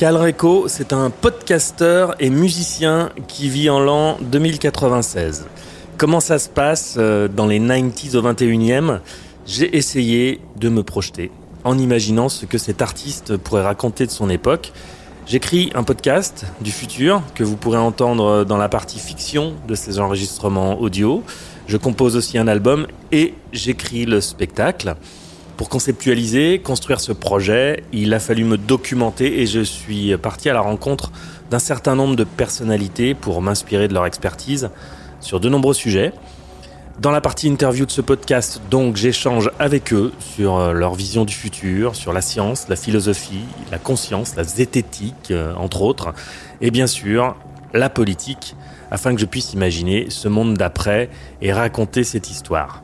Calreco, c'est un podcasteur et musicien qui vit en l'an 2096. Comment ça se passe euh, dans les 90s au 21e J'ai essayé de me projeter en imaginant ce que cet artiste pourrait raconter de son époque. J'écris un podcast du futur que vous pourrez entendre dans la partie fiction de ces enregistrements audio. Je compose aussi un album et j'écris le spectacle. Pour conceptualiser, construire ce projet, il a fallu me documenter et je suis parti à la rencontre d'un certain nombre de personnalités pour m'inspirer de leur expertise sur de nombreux sujets. Dans la partie interview de ce podcast, donc, j'échange avec eux sur euh, leur vision du futur, sur la science, la philosophie, la conscience, la zététique, euh, entre autres, et bien sûr, la politique, afin que je puisse imaginer ce monde d'après et raconter cette histoire.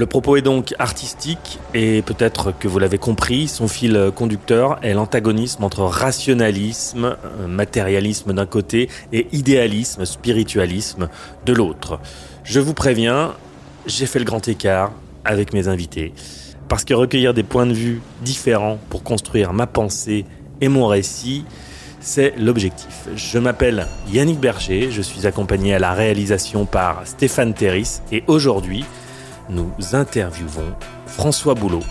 Le propos est donc artistique et peut-être que vous l'avez compris, son fil conducteur est l'antagonisme entre rationalisme, euh, matérialisme d'un côté et idéalisme, spiritualisme de l'autre. Je vous préviens, j'ai fait le grand écart avec mes invités. Parce que recueillir des points de vue différents pour construire ma pensée et mon récit, c'est l'objectif. Je m'appelle Yannick Berger, je suis accompagné à la réalisation par Stéphane Terris et aujourd'hui, nous interviewons François Boulot,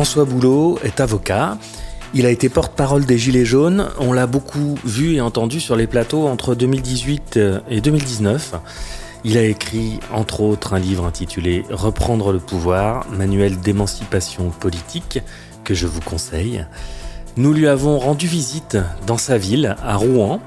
François Boulot est avocat. Il a été porte-parole des Gilets jaunes. On l'a beaucoup vu et entendu sur les plateaux entre 2018 et 2019. Il a écrit, entre autres, un livre intitulé Reprendre le pouvoir, manuel d'émancipation politique, que je vous conseille. Nous lui avons rendu visite dans sa ville, à Rouen.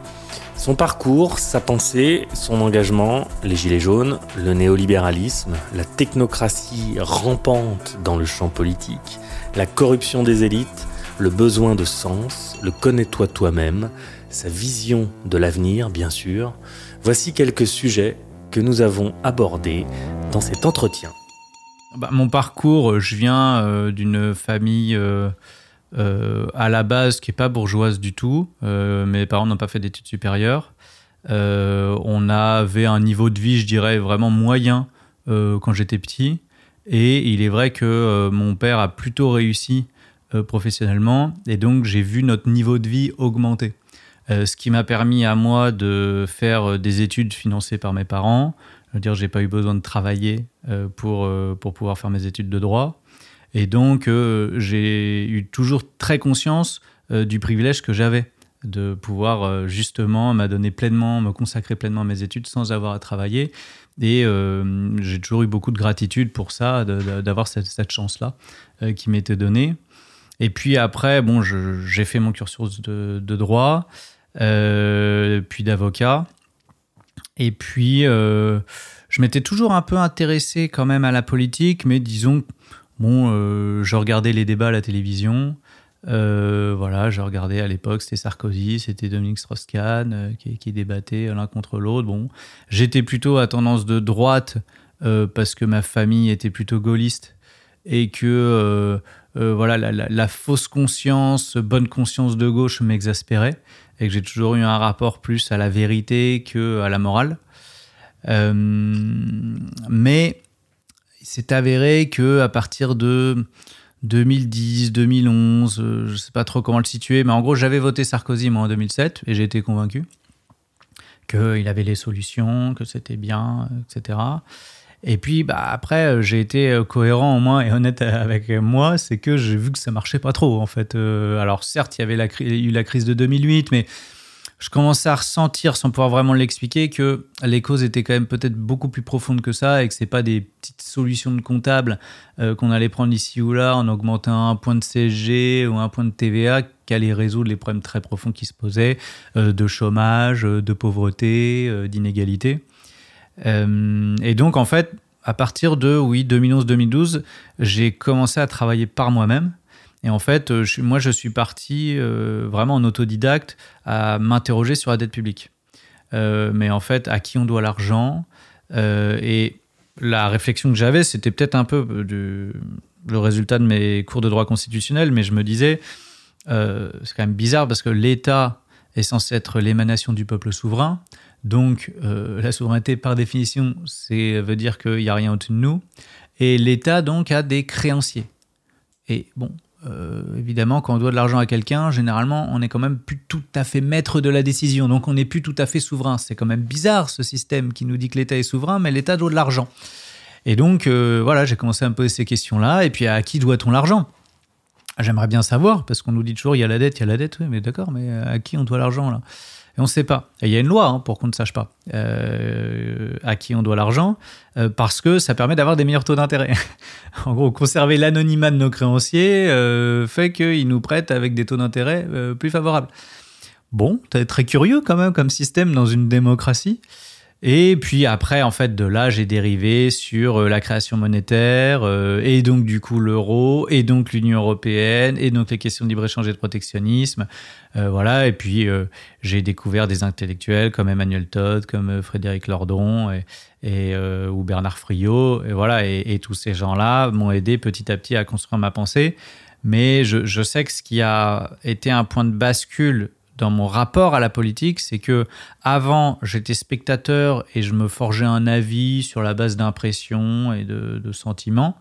Son parcours, sa pensée, son engagement, les gilets jaunes, le néolibéralisme, la technocratie rampante dans le champ politique, la corruption des élites, le besoin de sens, le connais-toi toi-même, sa vision de l'avenir, bien sûr. Voici quelques sujets que nous avons abordés dans cet entretien. Bah, mon parcours, je viens euh, d'une famille euh, euh, à la base qui n'est pas bourgeoise du tout. mes parents n'ont pas fait d'études supérieures. on avait un niveau de vie, je dirais, vraiment moyen quand j'étais petit. Et il est vrai que euh, mon père a plutôt réussi euh, professionnellement et donc j'ai vu notre niveau de vie augmenter. Euh, ce qui m'a permis à moi de faire des études financées par mes parents. Je veux dire, j'ai pas eu besoin de travailler pour, pour pouvoir faire mes études de droit. Et donc, j'ai eu toujours très conscience du privilège que j'avais de pouvoir justement m'adonner pleinement, me consacrer pleinement à mes études sans avoir à travailler. Et euh, j'ai toujours eu beaucoup de gratitude pour ça, d'avoir cette, chance-là euh, qui m'était donnée. Et puis après, bon, j'ai fait mon cursus de, droit, euh, puis d'avocat. Et puis, je m'étais toujours un peu intéressé quand même à la politique, mais disons, bon, je regardais les débats à la télévision. Euh, voilà, je regardais à l'époque, c'était Sarkozy, c'était Dominique Strauss-Kahn euh, qui, qui, débattaient l'un contre l'autre. Bon, j'étais plutôt à tendance de droite euh, parce que ma famille était plutôt gaulliste et que voilà la, fausse conscience, bonne conscience de gauche m'exaspérait et que j'ai toujours eu un rapport plus à la vérité que à la morale. mais c'est avéré que à partir de 2010, 2011, euh, je sais pas trop comment le situer, mais en gros, j'avais voté Sarkozy moi en 2007 et j'ai été convaincu qu'il avait les solutions, que c'était bien, etc. Et puis bah, après, euh, j'ai été euh, cohérent au moins et honnête avec moi, c'est que j'ai vu que ça marchait pas trop en fait. alors certes, il y avait eu la crise de 2008, mais je commençais à ressentir, sans pouvoir vraiment l'expliquer, que les causes étaient quand même peut-être beaucoup plus profondes que ça et que c'est pas des petites solutions de comptable euh, qu'on allait prendre ici ou là en augmentant un point de CSG ou un point de TVA qui allait résoudre les problèmes très profonds qui se posaient euh, de chômage, euh, de pauvreté, d'inégalité. Et donc en fait, à partir de oui 2011-2012, j'ai commencé à travailler par moi-même et en fait, euh, moi, je suis parti euh, vraiment en autodidacte à m'interroger sur la dette publique. euh, mais en fait, à qui on doit l'argent euh, Et la réflexion que j'avais, c'était peut-être un peu le résultat de mes cours de droit constitutionnel, mais je me disais, euh, c'est quand même bizarre parce que l'État est censé être l'émanation du peuple souverain. Donc, euh, la souveraineté, par définition, c'est veut dire qu'il n'y a rien au-dessus de nous. Et l'État, donc, a des créanciers. Et bon, euh, évidemment, quand on doit de l'argent à quelqu'un, généralement, on n'est quand même plus tout à fait maître de la décision. Donc, on n'est plus tout à fait souverain. C'est quand même bizarre, ce système qui nous dit que l'État est souverain, mais l'État doit de l'argent. Et donc, euh, voilà, j'ai commencé à me poser ces questions-là. Et puis, à qui doit-on l'argent? J'aimerais bien savoir, parce qu'on nous dit toujours, il y a la dette, il y a la dette. Oui, mais d'accord, mais à qui on doit l'argent, là? Et on ne sait pas. Et il y a une loi hein, pour qu'on ne sache pas euh, à qui on doit l'argent, euh, parce que ça permet d'avoir des meilleurs taux d'intérêt. en gros, conserver l'anonymat de nos créanciers euh, fait qu'ils nous prêtent avec des taux d'intérêt euh, plus favorables. Bon, très curieux quand même comme système dans une démocratie. Et puis après, en fait, de là, j'ai dérivé sur euh, la création monétaire, euh, et donc du coup l'euro, et donc l'Union européenne, et donc les questions de libre-échange et de protectionnisme. Euh, voilà, et puis euh, j'ai découvert des intellectuels comme Emmanuel Todd, comme euh, Frédéric Lordon, et, et, euh, ou Bernard Friot, et voilà, et, et tous ces gens-là m'ont aidé petit à petit à construire ma pensée. Mais je, je sais que ce qui a été un point de bascule dans mon rapport à la politique, c'est que avant j'étais spectateur et je me forgeais un avis sur la base d'impressions et de, sentiments.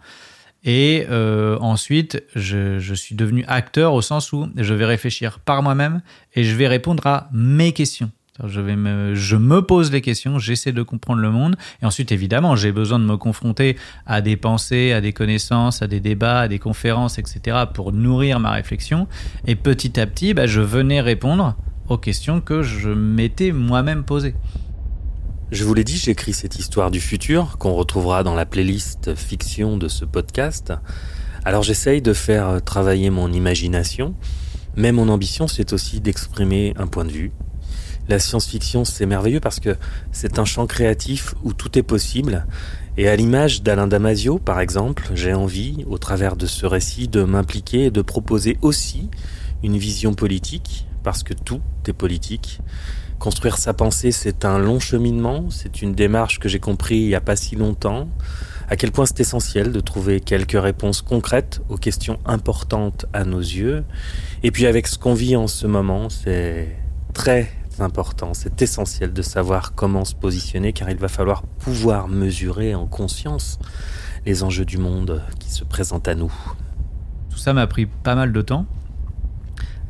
Et euh, ensuite, je, je suis devenu acteur au sens où je vais réfléchir par moi-même et je vais répondre à mes questions. Je, me pose les questions, j'essaie de comprendre le monde. Et ensuite, évidemment, j'ai besoin de me confronter à des pensées, à des connaissances, à des débats, à des conférences, etc. pour nourrir ma réflexion. Et petit à petit, bah, je venais répondre aux questions que je m'étais moi-même posées. Je vous l'ai dit, j'écris cette histoire du futur qu'on retrouvera dans la playlist fiction de ce podcast. Alors j'essaye de faire travailler mon imagination, mais mon ambition c'est aussi d'exprimer un point de vue, la science-fiction, c'est merveilleux parce que c'est un champ créatif où tout est possible. Et à l'image d'Alain Damasio, par exemple, j'ai envie, au travers de ce récit, de m'impliquer et de proposer aussi une vision politique, parce que tout est politique. Construire sa pensée, c'est un long cheminement, c'est une démarche que j'ai compris il n'y a pas si longtemps, à quel point c'est essentiel de trouver quelques réponses concrètes aux questions importantes à nos yeux. Et puis avec ce qu'on vit en ce moment, c'est très important, c'est essentiel de savoir comment se positionner car il va falloir pouvoir mesurer en conscience les enjeux du monde qui se présentent à nous. Tout ça m'a pris pas mal de temps,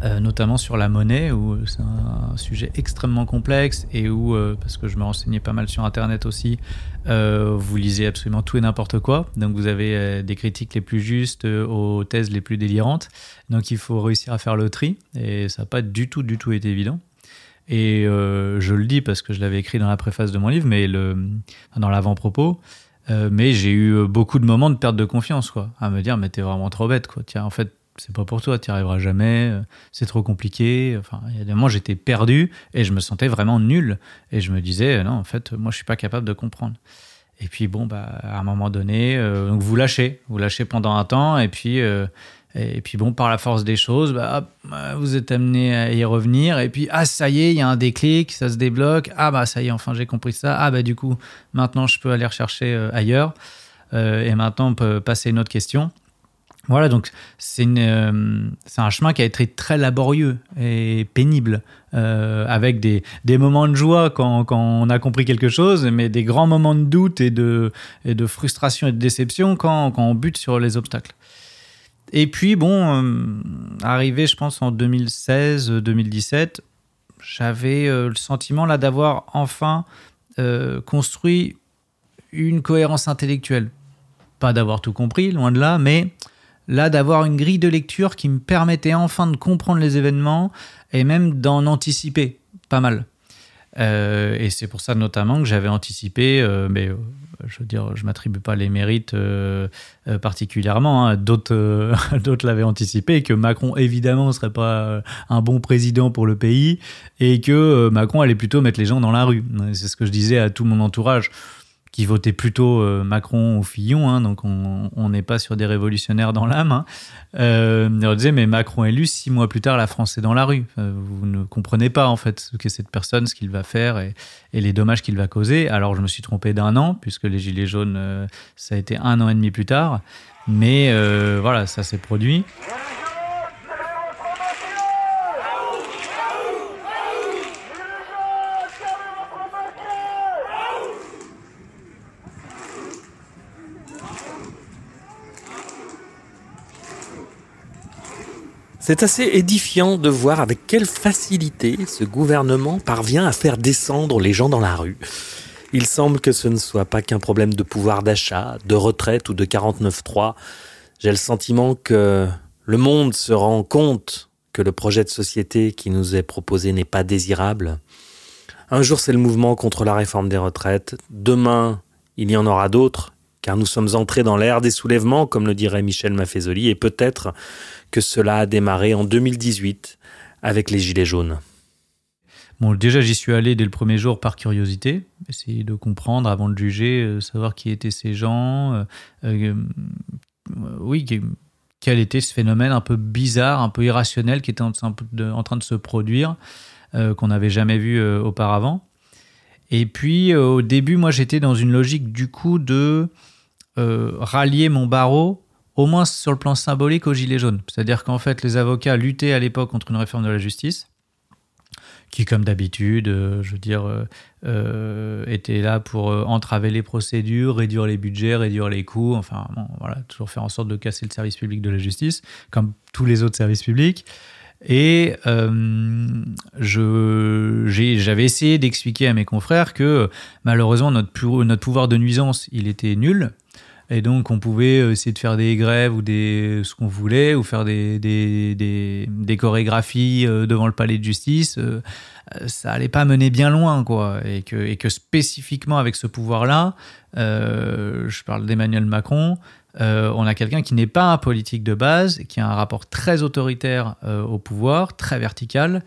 euh, notamment sur la monnaie, où c'est un sujet extrêmement complexe et où, euh, parce que je me renseignais pas mal sur Internet aussi, euh, vous lisez absolument tout et n'importe quoi. Donc vous avez des critiques les plus justes aux thèses les plus délirantes. Donc il faut réussir à faire le tri et ça n'a pas du tout, du tout été évident. Et euh, je le dis parce que je l'avais écrit dans la préface de mon livre, mais dans l'avant-propos. Euh, mais j'ai eu beaucoup de moments de perte de confiance, quoi, à me dire mais t'es vraiment trop bête, quoi. Tiens, en fait, c'est pas pour toi, t'y arriveras jamais, euh, c'est trop compliqué. Enfin, il y a des moments j'étais perdu et je me sentais vraiment nul. Et je me disais non, en fait, moi je suis pas capable de comprendre. Et puis bon, bah, à un moment donné, vous lâchez, vous lâchez pendant un temps, et puis et puis bon, par la force des choses, bah, vous êtes amené à y revenir. Et puis, ah, ça y est, il y a un déclic, ça se débloque. Ah, bah, ça y est, enfin, j'ai compris ça. Ah, bah, du coup, maintenant, je peux aller rechercher euh, ailleurs. Euh, et maintenant, on peut passer à une autre question. Voilà, donc c'est euh, un chemin qui a été très laborieux et pénible, avec des, moments de joie quand, on a compris quelque chose, mais des grands moments de doute et de, et de frustration et de déception quand, quand on bute sur les obstacles. Et puis, bon, euh, arrivé, je pense, en 2016-2017, j'avais euh, le sentiment là d'avoir enfin euh, construit une cohérence intellectuelle. Pas d'avoir tout compris, loin de là, mais là d'avoir une grille de lecture qui me permettait enfin de comprendre les événements et même d'en anticiper pas mal. Euh, et c'est pour ça notamment que j'avais anticipé, euh, mais euh, je veux dire, je m'attribue pas les mérites euh, euh, particulièrement. hein. D'autres, euh, d'autres l'avaient anticipé, que Macron évidemment ne serait pas un bon président pour le pays, et que Macron allait plutôt mettre les gens dans la rue. C'est ce que je disais à tout mon entourage. Qui votaient plutôt euh, Macron ou Fillon, hein, donc on n'est pas sur des révolutionnaires dans l'âme. Hein. Euh, on disait, mais Macron élu, six mois plus tard, la France est dans la rue. vous ne comprenez pas en fait ce qu'est cette personne, ce qu'il va faire et, les dommages qu'il va causer. Alors je me suis trompé d'un an, puisque les Gilets jaunes, euh, ça a été un an et demi plus tard. Mais voilà, ça s'est produit. C'est assez édifiant de voir avec quelle facilité ce gouvernement parvient à faire descendre les gens dans la rue. Il semble que ce ne soit pas qu'un problème de pouvoir d'achat, de retraite ou de 49.3. J'ai le sentiment que le monde se rend compte que le projet de société qui nous est proposé n'est pas désirable. Un jour c'est le mouvement contre la réforme des retraites, demain il y en aura d'autres, car nous sommes entrés dans l'ère des soulèvements, comme le dirait Michel Maffezoli, et peut-être que cela a démarré en 2018 avec les Gilets jaunes. Bon, déjà, j'y suis allé dès le premier jour par curiosité, essayer de comprendre avant de juger, euh, savoir qui étaient ces gens, euh, euh, oui, quel était ce phénomène un peu bizarre, un peu irrationnel qui était en, en train de se produire, qu'on n'avait jamais vu auparavant. Et puis, au début, moi, j'étais dans une logique du coup de rallier mon barreau au moins sur le plan symbolique, aux Gilets jaunes. C'est-à-dire qu'en fait, les avocats luttaient à l'époque contre une réforme de la justice, qui, comme d'habitude, euh, je veux dire, euh, euh, était là pour entraver les procédures, réduire les budgets, réduire les coûts, enfin, voilà, toujours faire en sorte de casser le service public de la justice, comme tous les autres services publics. Et j'avais essayé d'expliquer à mes confrères que malheureusement notre pouvoir de nuisance, il était nul, et donc, on pouvait essayer de faire des grèves ou des, ce qu'on voulait, ou faire des, des, des, chorégraphies euh, devant le palais de justice. Euh, ça allait pas mener bien loin, quoi. Et que, et que spécifiquement avec ce pouvoir-là, euh, je parle d'Emmanuel Macron, on a quelqu'un qui n'est pas un politique de base, qui a un rapport très autoritaire au pouvoir, très vertical,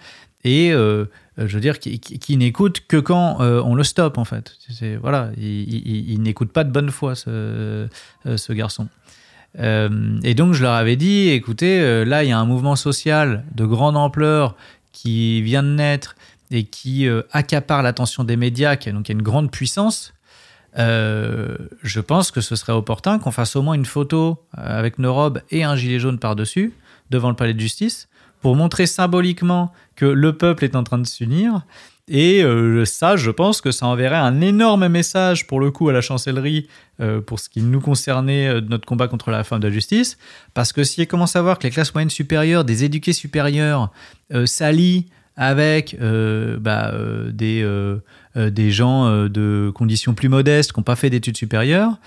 et euh, je veux dire, qui, n'écoute que quand euh, on le stoppe, en fait. voilà, il, n'écoute pas de bonne foi, ce, euh, garçon. et donc, je leur avais dit, écoutez, là, il y a un mouvement social de grande ampleur qui vient de naître et qui accapare l'attention des médias, qui a donc une grande puissance. je pense que ce serait opportun qu'on fasse au moins une photo avec nos robes et un gilet jaune par-dessus, devant le palais de justice, pour montrer symboliquement que le peuple est en train de s'unir. Et euh, ça, je pense que ça enverrait un énorme message pour le coup à la chancellerie euh, pour ce qui nous concernait euh, de notre combat contre la réforme de la justice. Parce que si elle commence à voir que les classes moyennes supérieures, des éduqués supérieurs, s'allient avec bah, des, des gens de conditions plus modestes qui n'ont pas fait d'études supérieures,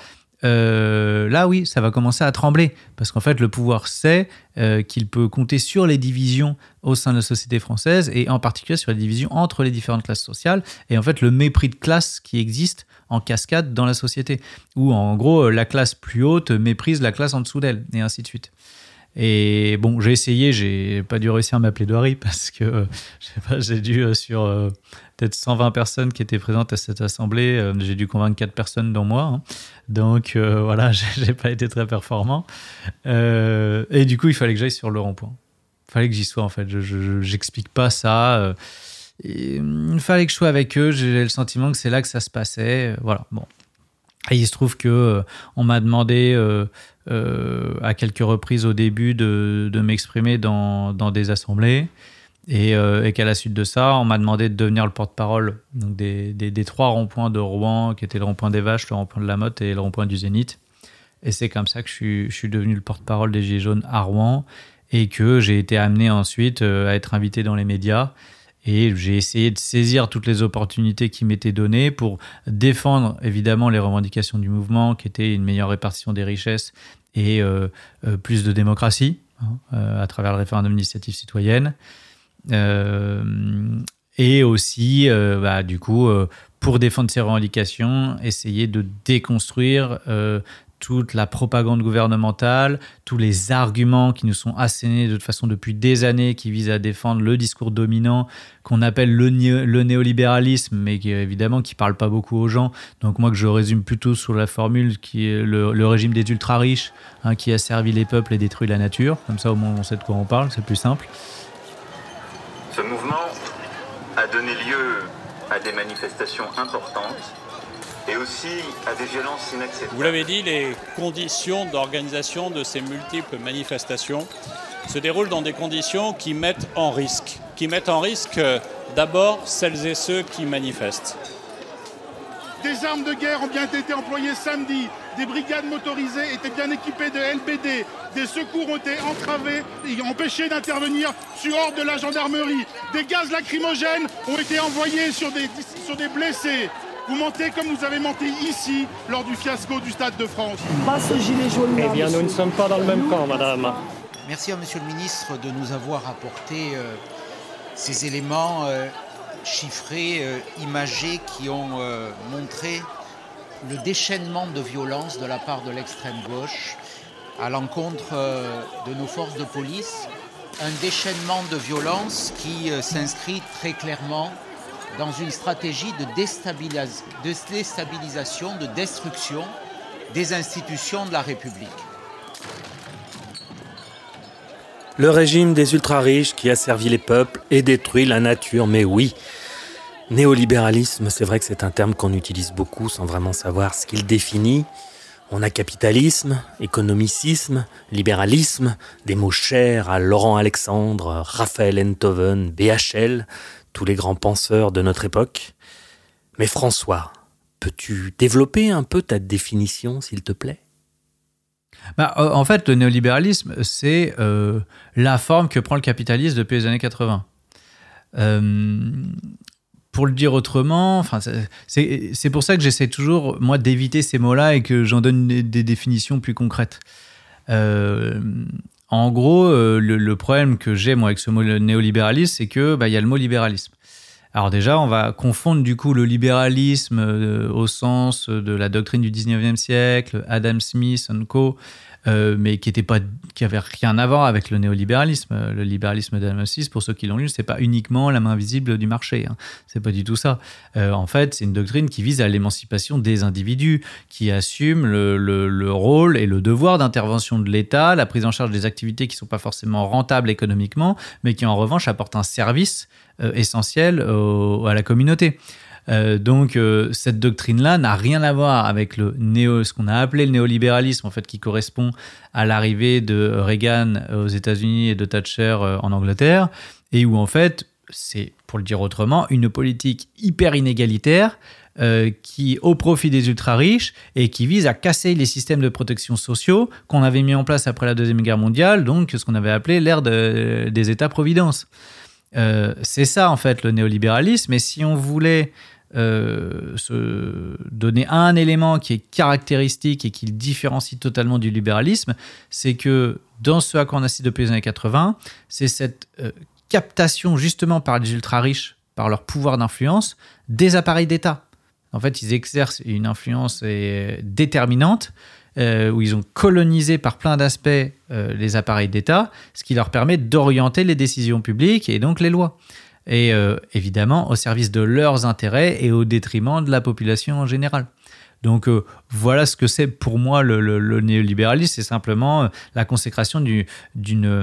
euh, là oui, ça va commencer à trembler, parce qu'en fait le pouvoir sait euh, qu'il peut compter sur les divisions au sein de la société française, et en particulier sur les divisions entre les différentes classes sociales, et en fait le mépris de classe qui existe en cascade dans la société, où en gros la classe plus haute méprise la classe en dessous d'elle, et ainsi de suite. Et bon, j'ai essayé, j'ai pas dû réussir ma plaidoirie parce que euh, j'ai dû sur peut-être 120 personnes qui étaient présentes à cette assemblée, j'ai dû convaincre 4 personnes dont moi. Hein. Donc voilà, j'ai pas été très performant. et du coup, il fallait que j'aille sur le rond-point. Il fallait que j'y sois en fait. Je j'explique pas ça. il fallait que je sois avec eux. J'ai le sentiment que c'est là que ça se passait. Voilà. Bon. Et il se trouve que on m'a demandé euh, à quelques reprises au début de, m'exprimer dans, des assemblées. Euh, et, qu'à la suite de ça, on m'a demandé de devenir le porte-parole des, trois ronds-points de Rouen, qui étaient le rond-point des Vaches, le rond-point de la Motte et le rond-point du Zénith. Et c'est comme ça que je suis, devenu le porte-parole des Gilets jaunes à Rouen et que j'ai été amené ensuite euh, à être invité dans les médias. Et j'ai essayé de saisir toutes les opportunités qui m'étaient données pour défendre évidemment les revendications du mouvement, qui étaient une meilleure répartition des richesses et euh, plus de démocratie hein, à travers le référendum d'initiative citoyenne. Et aussi, bah, du coup, pour défendre ces revendications, essayer de déconstruire toute la propagande gouvernementale, tous les arguments qui nous sont assénés de toute façon depuis des années, qui visent à défendre le discours dominant qu'on appelle le, néolibéralisme, mais qui évidemment qui parle pas beaucoup aux gens. Donc moi que je résume plutôt sous la formule qui est le, régime des ultra riches, hein, qui a servi les peuples et détruit la nature. Comme ça au moins on sait de quoi on parle, c'est plus simple. A donné lieu à des manifestations importantes et aussi à des violences inacceptables. Vous l'avez dit, les conditions d'organisation de ces multiples manifestations se déroulent dans des conditions qui mettent en risque, qui mettent en risque euh, d'abord celles et ceux qui manifestent. Des armes de guerre ont bien été employées samedi. Des brigades motorisées étaient bien équipées de LBD. Des secours ont été entravés et empêchés d'intervenir sur ordre de la gendarmerie. Des gaz lacrymogènes ont été envoyés sur des, sur des blessés. Vous mentez comme vous avez menti ici lors du fiasco du Stade de France. Eh bien, nous ne sommes pas dans le même camp, madame. Merci à monsieur le ministre de nous avoir apporté euh, ces éléments euh, chiffrés, euh, imagés, qui ont montré le déchaînement de violence de la part de l'extrême gauche à l'encontre de nos forces de police. Un déchaînement de violence qui s'inscrit très clairement dans une stratégie de, déstabilisation, de destruction des institutions de la République. Le régime des ultra-riches qui a servi les peuples et détruit la nature, mais oui. Néolibéralisme, c'est vrai que c'est un terme qu'on utilise beaucoup sans vraiment savoir ce qu'il définit. On a capitalisme, économicisme, libéralisme, des mots chers à Laurent Alexandre, Raphaël Enthoven, BHL, tous les grands penseurs de notre époque. Mais François, peux-tu développer un peu ta définition, s'il te plaît? Bah, En fait, le néolibéralisme, c'est euh, la forme que prend le capitalisme depuis les années 80. Euh, pour le dire autrement, c'est pour ça que j'essaie toujours, moi, d'éviter ces mots-là et que j'en donne des, définitions plus concrètes. Euh, en gros, le, problème que j'ai moi avec ce mot néolibéralisme, c'est que bah, il y a le mot libéralisme. Alors déjà, on va confondre du coup le libéralisme euh, au sens de la doctrine du 19e siècle, Adam Smith co, euh, mais qui était pas, qui avait rien à voir avec le néolibéralisme. Le libéralisme d'Adam pour ceux qui l'ont lu, c'est pas uniquement la main visible du marché. Hein. C'est pas du tout ça. Euh, en fait, c'est une doctrine qui vise à l'émancipation des individus, qui assume le, le, rôle et le devoir d'intervention de l'État, la prise en charge des activités qui sont pas forcément rentables économiquement, mais qui en revanche apportent un service euh, essentiel à la communauté. Euh, donc euh, cette doctrine-là n'a rien à voir avec le néo, ce qu'on a appelé le néolibéralisme, en fait, qui correspond à l'arrivée de Reagan aux États-Unis et de Thatcher euh, en Angleterre, et où en fait c'est, pour le dire autrement, une politique hyper inégalitaire qui au profit des ultra riches et qui vise à casser les systèmes de protection sociaux qu'on avait mis en place après la deuxième guerre mondiale, donc ce qu'on avait appelé l'ère des États-providence. c'est ça en fait le néolibéralisme. Et si on voulait euh, se donner un élément qui est caractéristique et qui le différencie totalement du libéralisme, c'est que dans ce à quoi on assiste depuis les années 80, c'est cette euh, captation justement par les ultra-riches, par leur pouvoir d'influence, des appareils d'État. En fait, ils exercent une influence euh, déterminante où ils ont colonisé par plein d'aspects les appareils d'État, ce qui leur permet d'orienter les décisions publiques et donc les lois et euh, évidemment au service de leurs intérêts et au détriment de la population en général. Donc euh, voilà ce que c'est pour moi le, néolibéralisme, c'est simplement euh, la consécration d'une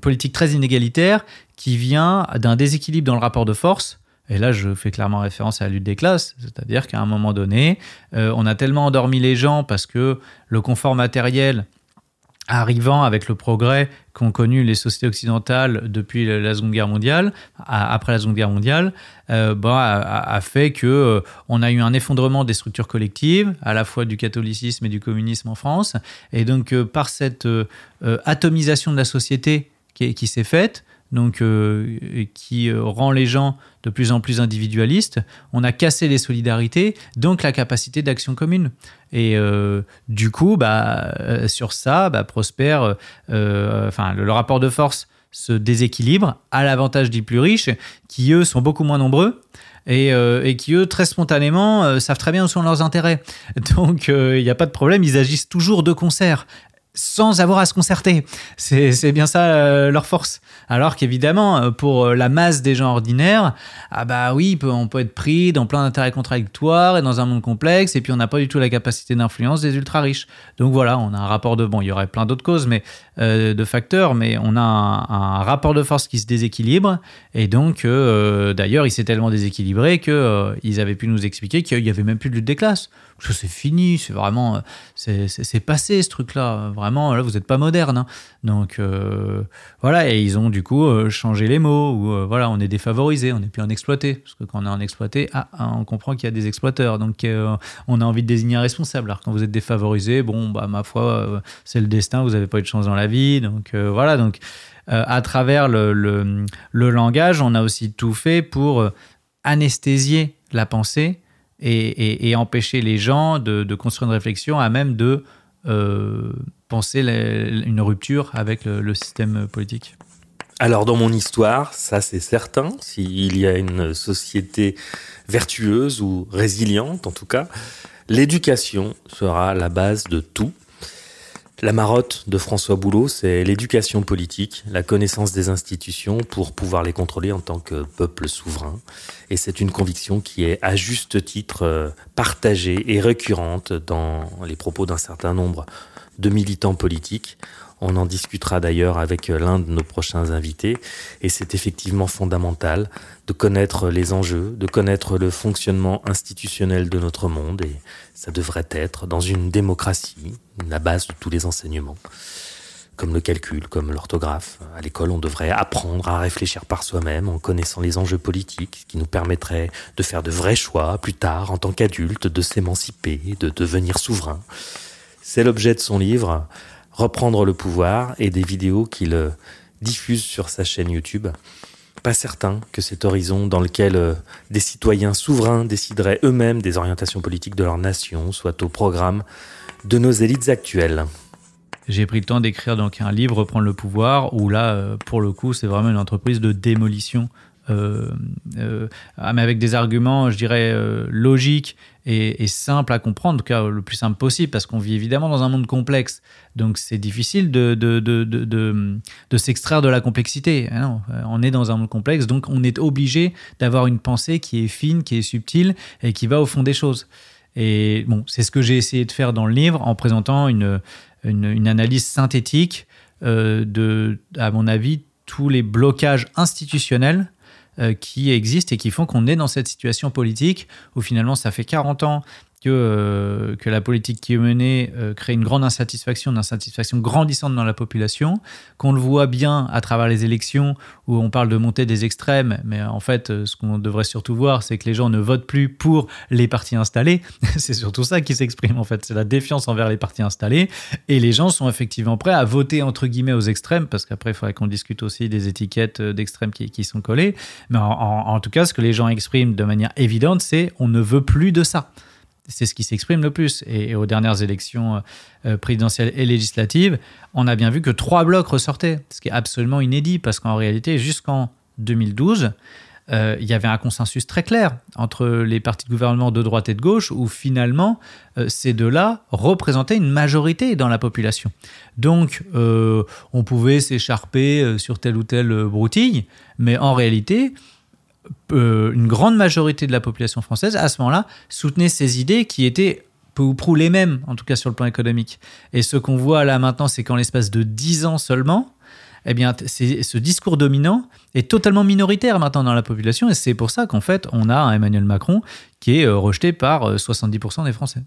politique très inégalitaire qui vient d'un déséquilibre dans le rapport de force. Et là, je fais clairement référence à la lutte des classes, c'est-à-dire qu'à un moment donné, on a tellement endormi les gens parce que le confort matériel arrivant avec le progrès qu'ont connu les sociétés occidentales depuis la Seconde Guerre mondiale, après la Seconde Guerre mondiale, euh, bah, a, fait que euh, on a eu un effondrement des structures collectives, à la fois du catholicisme et du communisme en France, et donc euh, par cette atomisation de la société qui s'est faite, donc euh, qui euh, rend les gens de plus en plus individualistes. On a cassé les solidarités, donc la capacité d'action commune. Et euh, du coup, bah, sur ça, bah, prospère, enfin, le, rapport de force se déséquilibre à l'avantage des plus riches, qui eux sont beaucoup moins nombreux et, qui, eux, très spontanément, savent très bien où sont leurs intérêts. Donc, il n'y a pas de problème, ils agissent toujours de concert sans avoir à se concerter. C'est bien ça euh, leur force. Alors qu'évidemment, euh, pour euh, la masse des gens ordinaires, ah bah oui, on peut être pris dans plein d'intérêts contradictoires et dans un monde complexe, et puis on n'a pas du tout la capacité d'influence des ultra riches. Donc voilà, on a un rapport de bon, il y aurait plein d'autres causes, mais de facteurs, mais on a un, rapport de force qui se déséquilibre, et donc d'ailleurs, il s'est tellement déséquilibré que ils avaient pu nous expliquer qu'il y avait même plus de lutte des classes c'est fini, c'est vraiment, c'est passé ce truc-là. Vraiment, là, vous n'êtes pas moderne. Hein. Donc euh, voilà, et ils ont du coup euh, changé les mots. Ou voilà, on est défavorisé, on n'est plus un exploité. Parce que quand on est un exploité, ah, ah on comprend qu'il y a des exploiteurs. Donc on a envie de désigner un responsable. Alors quand vous êtes défavorisé, bon, bah ma foi, c'est le destin. Vous n'avez pas eu de chance dans la vie. Donc voilà, donc à travers le, le, langage, on a aussi tout fait pour anesthésier la pensée et, empêcher les gens de, construire une réflexion à même de euh, penser une rupture avec le, système politique. Alors dans mon histoire, ça c'est certain, s'il y a une société vertueuse ou résiliente en tout cas, l'éducation sera la base de tout. La marotte de François Boulot, c'est l'éducation politique, la connaissance des institutions pour pouvoir les contrôler en tant que peuple souverain. Et c'est une conviction qui est à juste titre euh, partagée et récurrente dans les propos d'un certain nombre de militants politiques. On en discutera d'ailleurs avec euh, l'un de nos prochains invités. Et c'est effectivement fondamental de connaître les enjeux, de connaître le fonctionnement institutionnel de notre monde. Et ça devrait être, dans une démocratie, la base de tous les enseignements. Comme le calcul, comme l'orthographe. À l'école, on devrait apprendre à réfléchir par soi-même en connaissant les enjeux politiques qui nous permettraient de faire de vrais choix plus tard en tant qu'adulte, de s'émanciper, de devenir souverain. C'est l'objet de son livre reprendre le pouvoir et des vidéos qu'il euh, diffuse sur sa chaîne YouTube. Pas certain que cet horizon dans lequel euh, des citoyens souverains décideraient eux-mêmes des orientations politiques de leur nation soit au programme de nos élites actuelles. J'ai pris le temps d'écrire donc un livre, Reprendre le pouvoir, où là, euh, pour le coup, c'est vraiment une entreprise de démolition ah, mais avec des arguments, je dirais, logiques et, simples à comprendre, en tout cas le plus simple possible, parce qu'on vit évidemment dans un monde complexe. Donc c'est difficile de, de, de, de, de s'extraire de la complexité. Ah non, on est dans un monde complexe, donc on est obligé d'avoir une pensée qui est fine, qui est subtile et qui va au fond des choses. Et bon, c'est ce que j'ai essayé de faire dans le livre en présentant une, une, analyse synthétique de, à mon avis, tous les blocages institutionnels euh, qui existent et qui font qu'on est dans cette situation politique où finalement ça fait 40 ans que, euh, que la politique qui est menée euh, crée une grande insatisfaction, une insatisfaction grandissante dans la population, qu'on le voit bien à travers les élections où on parle de montée des extrêmes, mais en fait, euh, ce qu'on devrait surtout voir, c'est que les gens ne votent plus pour les partis installés. c'est surtout ça qui s'exprime en fait, c'est la défiance envers les partis installés, et les gens sont effectivement prêts à voter entre guillemets aux extrêmes, parce qu'après, il faudrait qu'on discute aussi des étiquettes d'extrêmes qui, qui, sont collées, mais en, en tout cas, ce que les gens expriment de manière évidente, c'est on ne veut plus de ça c'est ce qui s'exprime le plus. Et, aux dernières élections euh, présidentielles et législatives, on a bien vu que trois blocs ressortaient, ce qui est absolument inédit, parce qu'en réalité, jusqu'en 2012, euh, il y avait un consensus très clair entre les partis de gouvernement de droite et de gauche, où finalement, euh, ces deux-là représentaient une majorité dans la population. Donc, on pouvait s'écharper sur telle ou telle broutille, mais en réalité, euh, une grande majorité de la population française, à ce moment-là, soutenait ces idées qui étaient peu ou prou les mêmes, en tout cas sur le plan économique. Et ce qu'on voit là maintenant, c'est qu'en l'espace de 10 ans seulement, eh bien, ce discours dominant est totalement minoritaire maintenant dans la population, et c'est pour ça qu'en fait, on a un Emmanuel Macron qui est euh, rejeté par 70% euh, des Français.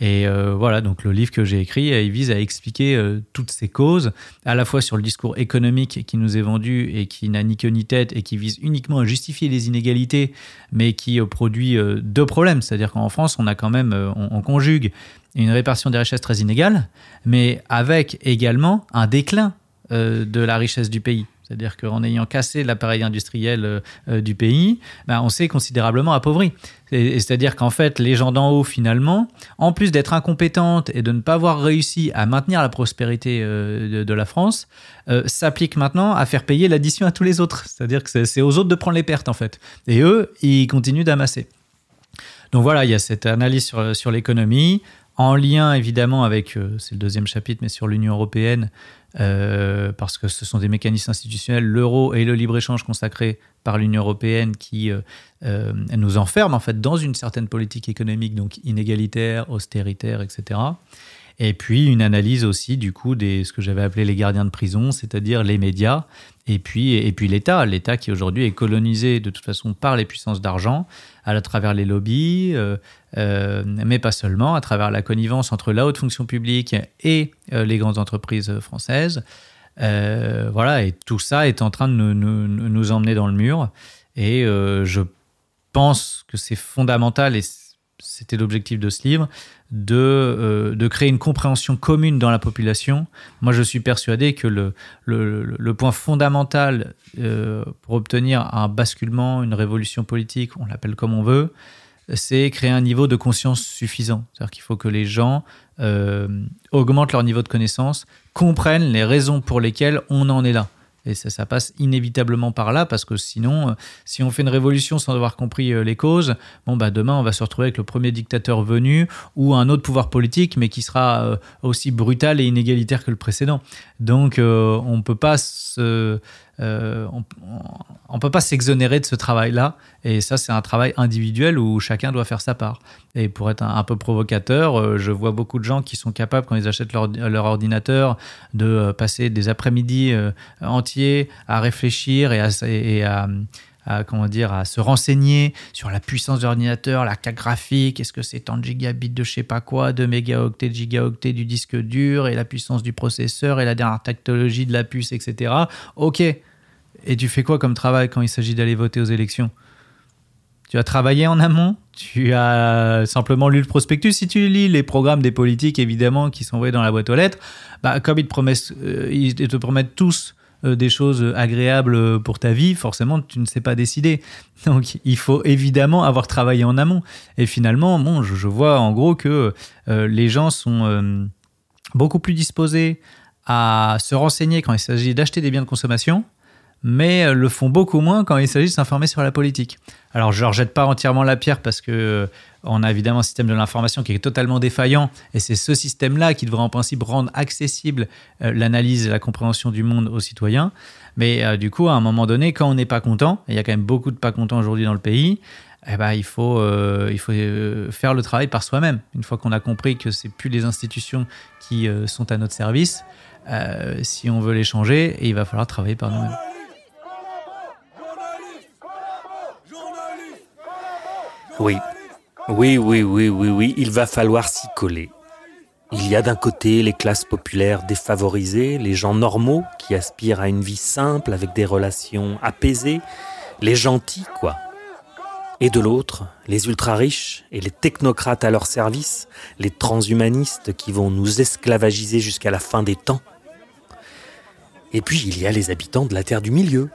Et euh, voilà, donc le livre que j'ai écrit, euh, il vise à expliquer euh, toutes ces causes, à la fois sur le discours économique qui nous est vendu et qui n'a ni queue ni tête et qui vise uniquement à justifier les inégalités, mais qui produit deux problèmes. C'est-à-dire qu'en France, on a quand même, on, conjugue une répartition des richesses très inégale, mais avec également un déclin de la richesse du pays. C'est-à-dire qu'en ayant cassé l'appareil industriel euh, euh, du pays, ben, on s'est considérablement appauvri. C'est-à-dire qu'en fait, les gens d'en haut, finalement, en plus d'être incompétentes et de ne pas avoir réussi à maintenir la prospérité euh, de, la France, s'appliquent maintenant à faire payer l'addition à tous les autres. C'est-à-dire que c'est aux autres de prendre les pertes, en fait. Et eux, ils continuent d'amasser. Donc voilà, il y a cette analyse sur l'économie, en lien évidemment avec, euh, c'est le deuxième chapitre, mais sur l'Union européenne, euh, parce que ce sont des mécanismes institutionnels, l'euro et le libre-échange consacrés par l'Union européenne qui euh, nous enferment en fait dans une certaine politique économique, donc inégalitaire, austéritaire, etc. Et puis une analyse aussi du coup des ce que j'avais appelé les gardiens de prison, c'est-à-dire les médias, et puis, et puis l'État, l'État qui aujourd'hui est colonisé de toute façon par les puissances d'argent, à travers les lobbies, euh, euh, mais pas seulement, à travers la connivence entre la haute fonction publique et euh, les grandes entreprises françaises. Voilà, et tout ça est en train de nous, emmener dans le mur. Et je pense que c'est fondamental, et c'était l'objectif de ce livre, de, euh, de créer une compréhension commune dans la population. Moi, je suis persuadé que le, le, point fondamental euh, pour obtenir un basculement, une révolution politique, on l'appelle comme on veut, c'est créer un niveau de conscience suffisant. C'est-à-dire qu'il faut que les gens euh, augmentent leur niveau de connaissance, comprennent les raisons pour lesquelles on en est là. Et ça, ça passe inévitablement par là, parce que sinon, euh, si on fait une révolution sans avoir compris euh, les causes, bon, bah, demain, on va se retrouver avec le premier dictateur venu ou un autre pouvoir politique, mais qui sera euh, aussi brutal et inégalitaire que le précédent. Donc, on ne peut pas se, euh, on, on peut pas s'exonérer de ce travail-là. Et ça, c'est un travail individuel où chacun doit faire sa part. Et pour être un, peu provocateur, euh, je vois beaucoup de gens qui sont capables, quand ils achètent leur, ordinateur, de euh, passer des après-midi entiers à réfléchir et à, et à à, comment dire, à se renseigner sur la puissance de l'ordinateur, la carte graphique, est-ce que c'est tant de gigabits de je sais pas quoi, de mégaoctets, de gigaoctets du disque dur, et la puissance du processeur, et la dernière technologie de la puce, etc. Ok. Et tu fais quoi comme travail quand il s'agit d'aller voter aux élections? Tu as travaillé en amont? Tu as simplement lu le prospectus? Si tu lis les programmes des politiques, évidemment, qui sont envoyés dans la boîte aux lettres, bah, comme ils te promettent, euh, ils te promettent tous euh, des choses agréables pour ta vie, forcément, tu ne sais pas décider. Donc, il faut évidemment avoir travaillé en amont. Et finalement, bon, je, vois en gros que euh, les gens sont beaucoup plus disposés à se renseigner quand il s'agit d'acheter des biens de consommation, mais euh, le font beaucoup moins quand il s'agit de s'informer sur la politique. Alors, je leur jette pas entièrement la pierre parce que euh, on a évidemment un système de l'information qui est totalement défaillant et c'est ce système-là qui devrait en principe rendre accessible euh, l'analyse et la compréhension du monde aux citoyens. Mais du coup, à un moment donné, quand on n'est pas content, et il y a quand même beaucoup de pas contents aujourd'hui dans le pays, eh ben, il faut, il faut faire le travail par soi-même. Une fois qu'on a compris que c'est plus les institutions qui sont à notre service, si on veut les changer, il va falloir travailler par nous-mêmes. Oui, oui, oui, oui, oui, il va falloir s'y coller. Il y a d'un côté les classes populaires défavorisées, les gens normaux qui aspirent à une vie simple avec des relations apaisées, les gentils, quoi. Et de l'autre, les ultra-riches et les technocrates à leur service, les transhumanistes qui vont nous esclavagiser jusqu'à la fin des temps. Et puis il y a les habitants de la Terre du Milieu.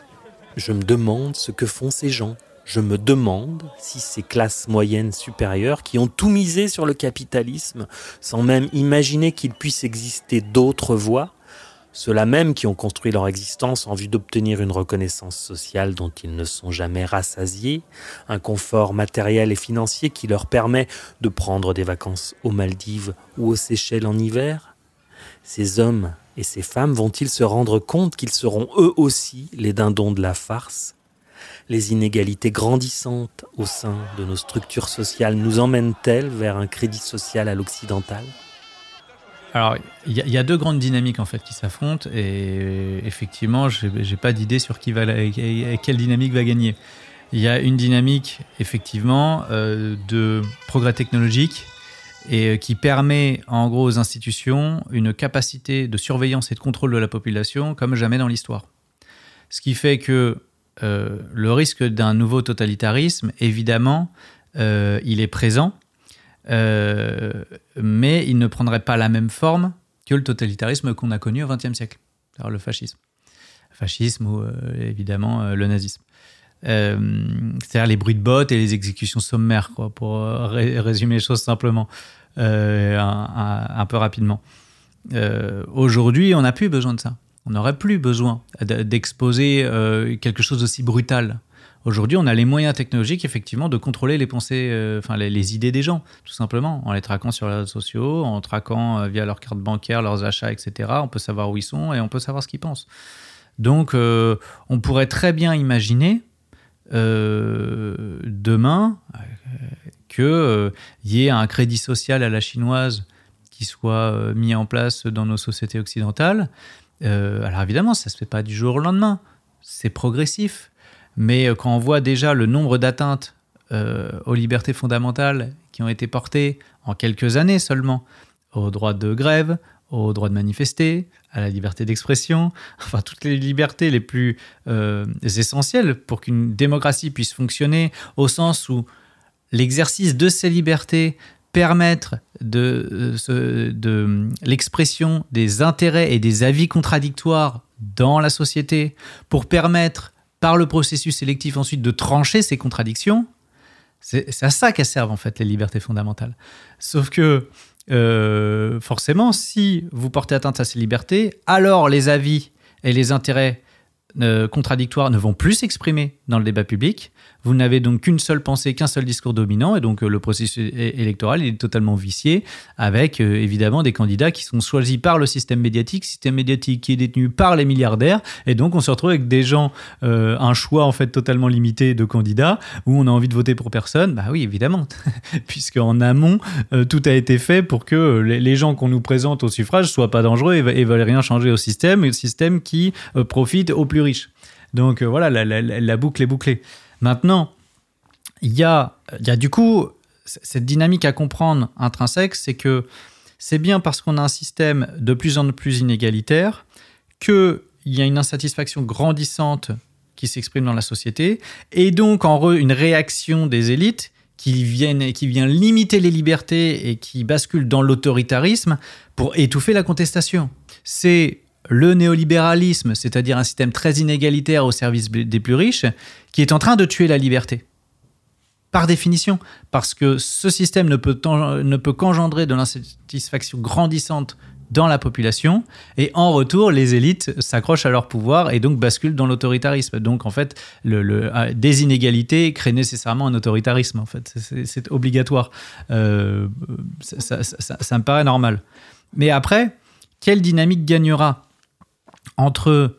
Je me demande ce que font ces gens. Je me demande si ces classes moyennes supérieures qui ont tout misé sur le capitalisme, sans même imaginer qu'il puisse exister d'autres voies, ceux-là même qui ont construit leur existence en vue d'obtenir une reconnaissance sociale dont ils ne sont jamais rassasiés, un confort matériel et financier qui leur permet de prendre des vacances aux Maldives ou aux Seychelles en hiver, ces hommes et ces femmes vont-ils se rendre compte qu'ils seront eux aussi les dindons de la farce les inégalités grandissantes au sein de nos structures sociales nous emmènent-elles vers un crédit social à l'occidental? Alors, il y, a- deux grandes dynamiques en fait qui s'affrontent et effectivement, j'ai pas d'idée sur qui va quelle dynamique va gagner. Il y a une dynamique effectivement euh, de progrès technologique et euh, qui permet en gros aux institutions une capacité de surveillance et de contrôle de la population comme jamais dans l'histoire. Ce qui fait que euh, le risque d'un nouveau totalitarisme, évidemment, euh, il est présent, euh, mais il ne prendrait pas la même forme que le totalitarisme qu'on a connu au XXe siècle, c'est-à-dire le fascisme. fascisme ou évidemment le nazisme. C'est-à-dire les bruits de bottes et les exécutions sommaires, quoi, pour résumer les choses simplement, un, peu rapidement. Aujourd'hui, on n'a plus besoin de ça. On n'aurait plus besoin d'exposer quelque chose d'aussi brutal. Aujourd'hui, on a les moyens technologiques, effectivement, de contrôler les pensées, euh, enfin les, idées des gens, tout simplement, en les traquant sur les réseaux sociaux, en traquant euh, via leur carte bancaire leurs achats, etc. On peut savoir où ils sont et on peut savoir ce qu'ils pensent. Donc, euh, on pourrait très bien imaginer demain qu'il y ait un crédit social à la chinoise qui soit mis en place dans nos sociétés occidentales. Alors évidemment, ça ne se fait pas du jour au lendemain. C'est progressif mais euh, quand on voit déjà le nombre d'atteintes euh, aux libertés fondamentales qui ont été portées en quelques années seulement, au droit de grève, au droit de manifester, à la liberté d'expression, enfin toutes les libertés les plus euh, essentielles pour qu'une démocratie puisse fonctionner, au sens où l'exercice de ces libertés permettre de, de l'expression des intérêts et des avis contradictoires dans la société, pour permettre par le processus sélectif ensuite de trancher ces contradictions, c'est à ça qu'elles servent en fait les libertés fondamentales. Sauf que euh, forcément, si vous portez atteinte à ces libertés, alors les avis et les intérêts euh, contradictoires ne vont plus s'exprimer dans le débat public. Vous n'avez donc qu'une seule pensée, qu'un seul discours dominant, et donc euh, le processus électoral est totalement vicié, avec euh, évidemment des candidats qui sont choisis par le système médiatique, système médiatique qui est détenu par les milliardaires, et donc on se retrouve avec des gens, un choix en fait totalement limité de candidats, où on a envie de voter pour personne. Bah oui, évidemment, puisque en amont, tout a été fait pour que les, gens qu'on nous présente au suffrage soient pas dangereux et, et veulent rien changer au système, et le système qui profite au plus riches. Donc euh, voilà, la, boucle est bouclée. Maintenant, il y a, du coup cette dynamique à comprendre intrinsèque, c'est que c'est bien parce qu'on a un système de plus en plus inégalitaire qu'il y a une insatisfaction grandissante qui s'exprime dans la société, et donc en une réaction des élites qui, viennent, qui vient limiter les libertés et qui bascule dans l'autoritarisme pour étouffer la contestation. C'est le néolibéralisme, c'est-à-dire un système très inégalitaire au service des plus riches, qui est en train de tuer la liberté. Par définition, parce que ce système ne peut, ne peut qu'engendrer de l'insatisfaction grandissante dans la population, et en retour, les élites s'accrochent à leur pouvoir et donc basculent dans l'autoritarisme. Donc en fait, ah, des inégalités créent nécessairement un autoritarisme. En fait, c'est obligatoire. Euh, ça, ça me paraît normal. Mais après, quelle dynamique gagnera? Entre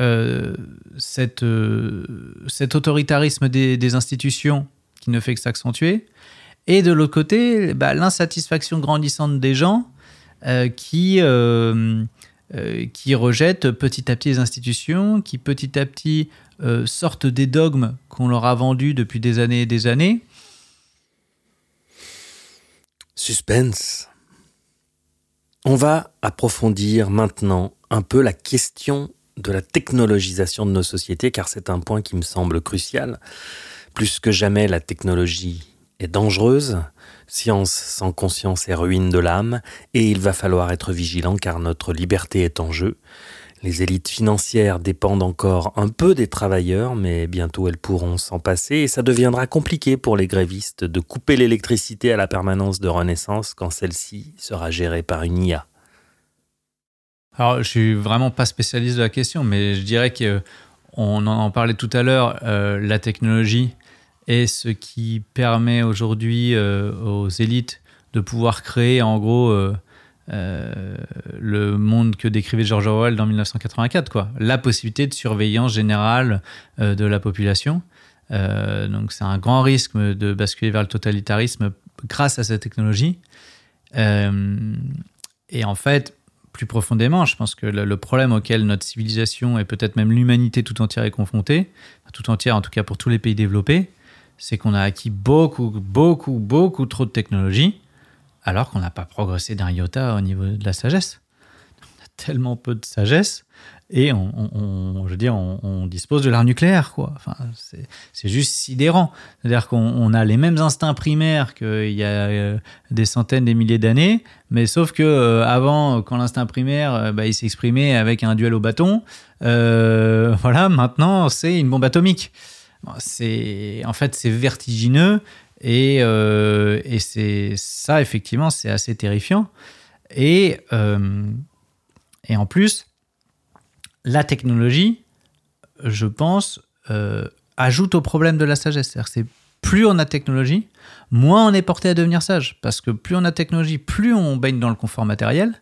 euh, cette, euh, cet autoritarisme des, institutions qui ne fait que s'accentuer, et de l'autre côté, bah, l'insatisfaction grandissante des gens euh, qui, qui rejettent petit à petit les institutions, qui petit à petit sortent des dogmes qu'on leur a vendus depuis des années et des années. Suspense. On va approfondir maintenant un peu la question de la technologisation de nos sociétés, car c'est un point qui me semble crucial. Plus que jamais, la technologie est dangereuse. Science sans conscience est ruine de l'âme, et il va falloir être vigilant car notre liberté est en jeu. Les élites financières dépendent encore un peu des travailleurs, mais bientôt elles pourront s'en passer, et ça deviendra compliqué pour les grévistes de couper l'électricité à la permanence de Renaissance quand celle-ci sera gérée par une IA. Alors, je suis vraiment pas spécialiste de la question, mais je dirais que on en parlait tout à l'heure, euh, la technologie est ce qui permet aujourd'hui euh, aux élites de pouvoir créer en gros euh, le monde que décrivait George Orwell dans 1984, quoi. La possibilité de surveillance générale de la population. donc c'est un grand risque de basculer vers le totalitarisme grâce à cette technologie. et en fait, plus profondément, je pense que le, problème auquel notre civilisation et peut-être même l'humanité tout entière est confrontée, tout entière en tout cas pour tous les pays développés, c'est qu'on a acquis beaucoup, beaucoup, beaucoup trop de technologies, alors qu'on n'a pas progressé d'un iota au niveau de la sagesse. On a tellement peu de sagesse et on, je veux dire, on, dispose de l'art nucléaire, quoi. Enfin, c'est juste sidérant. C'est-à-dire qu'on a les mêmes instincts primaires qu'il y a euh, des centaines, des milliers d'années, mais sauf que euh, avant, quand l'instinct primaire, euh, bah, il s'exprimait avec un duel au bâton, voilà, maintenant c'est une bombe atomique. C'est, en fait, c'est vertigineux et, et c'est ça, effectivement, c'est assez terrifiant. Et, et en plus, la technologie, je pense, euh, ajoute au problème de la sagesse. C'est-à-dire c'est plus on a de technologie, moins on est porté à devenir sage. Parce que plus on a de technologie, plus on baigne dans le confort matériel.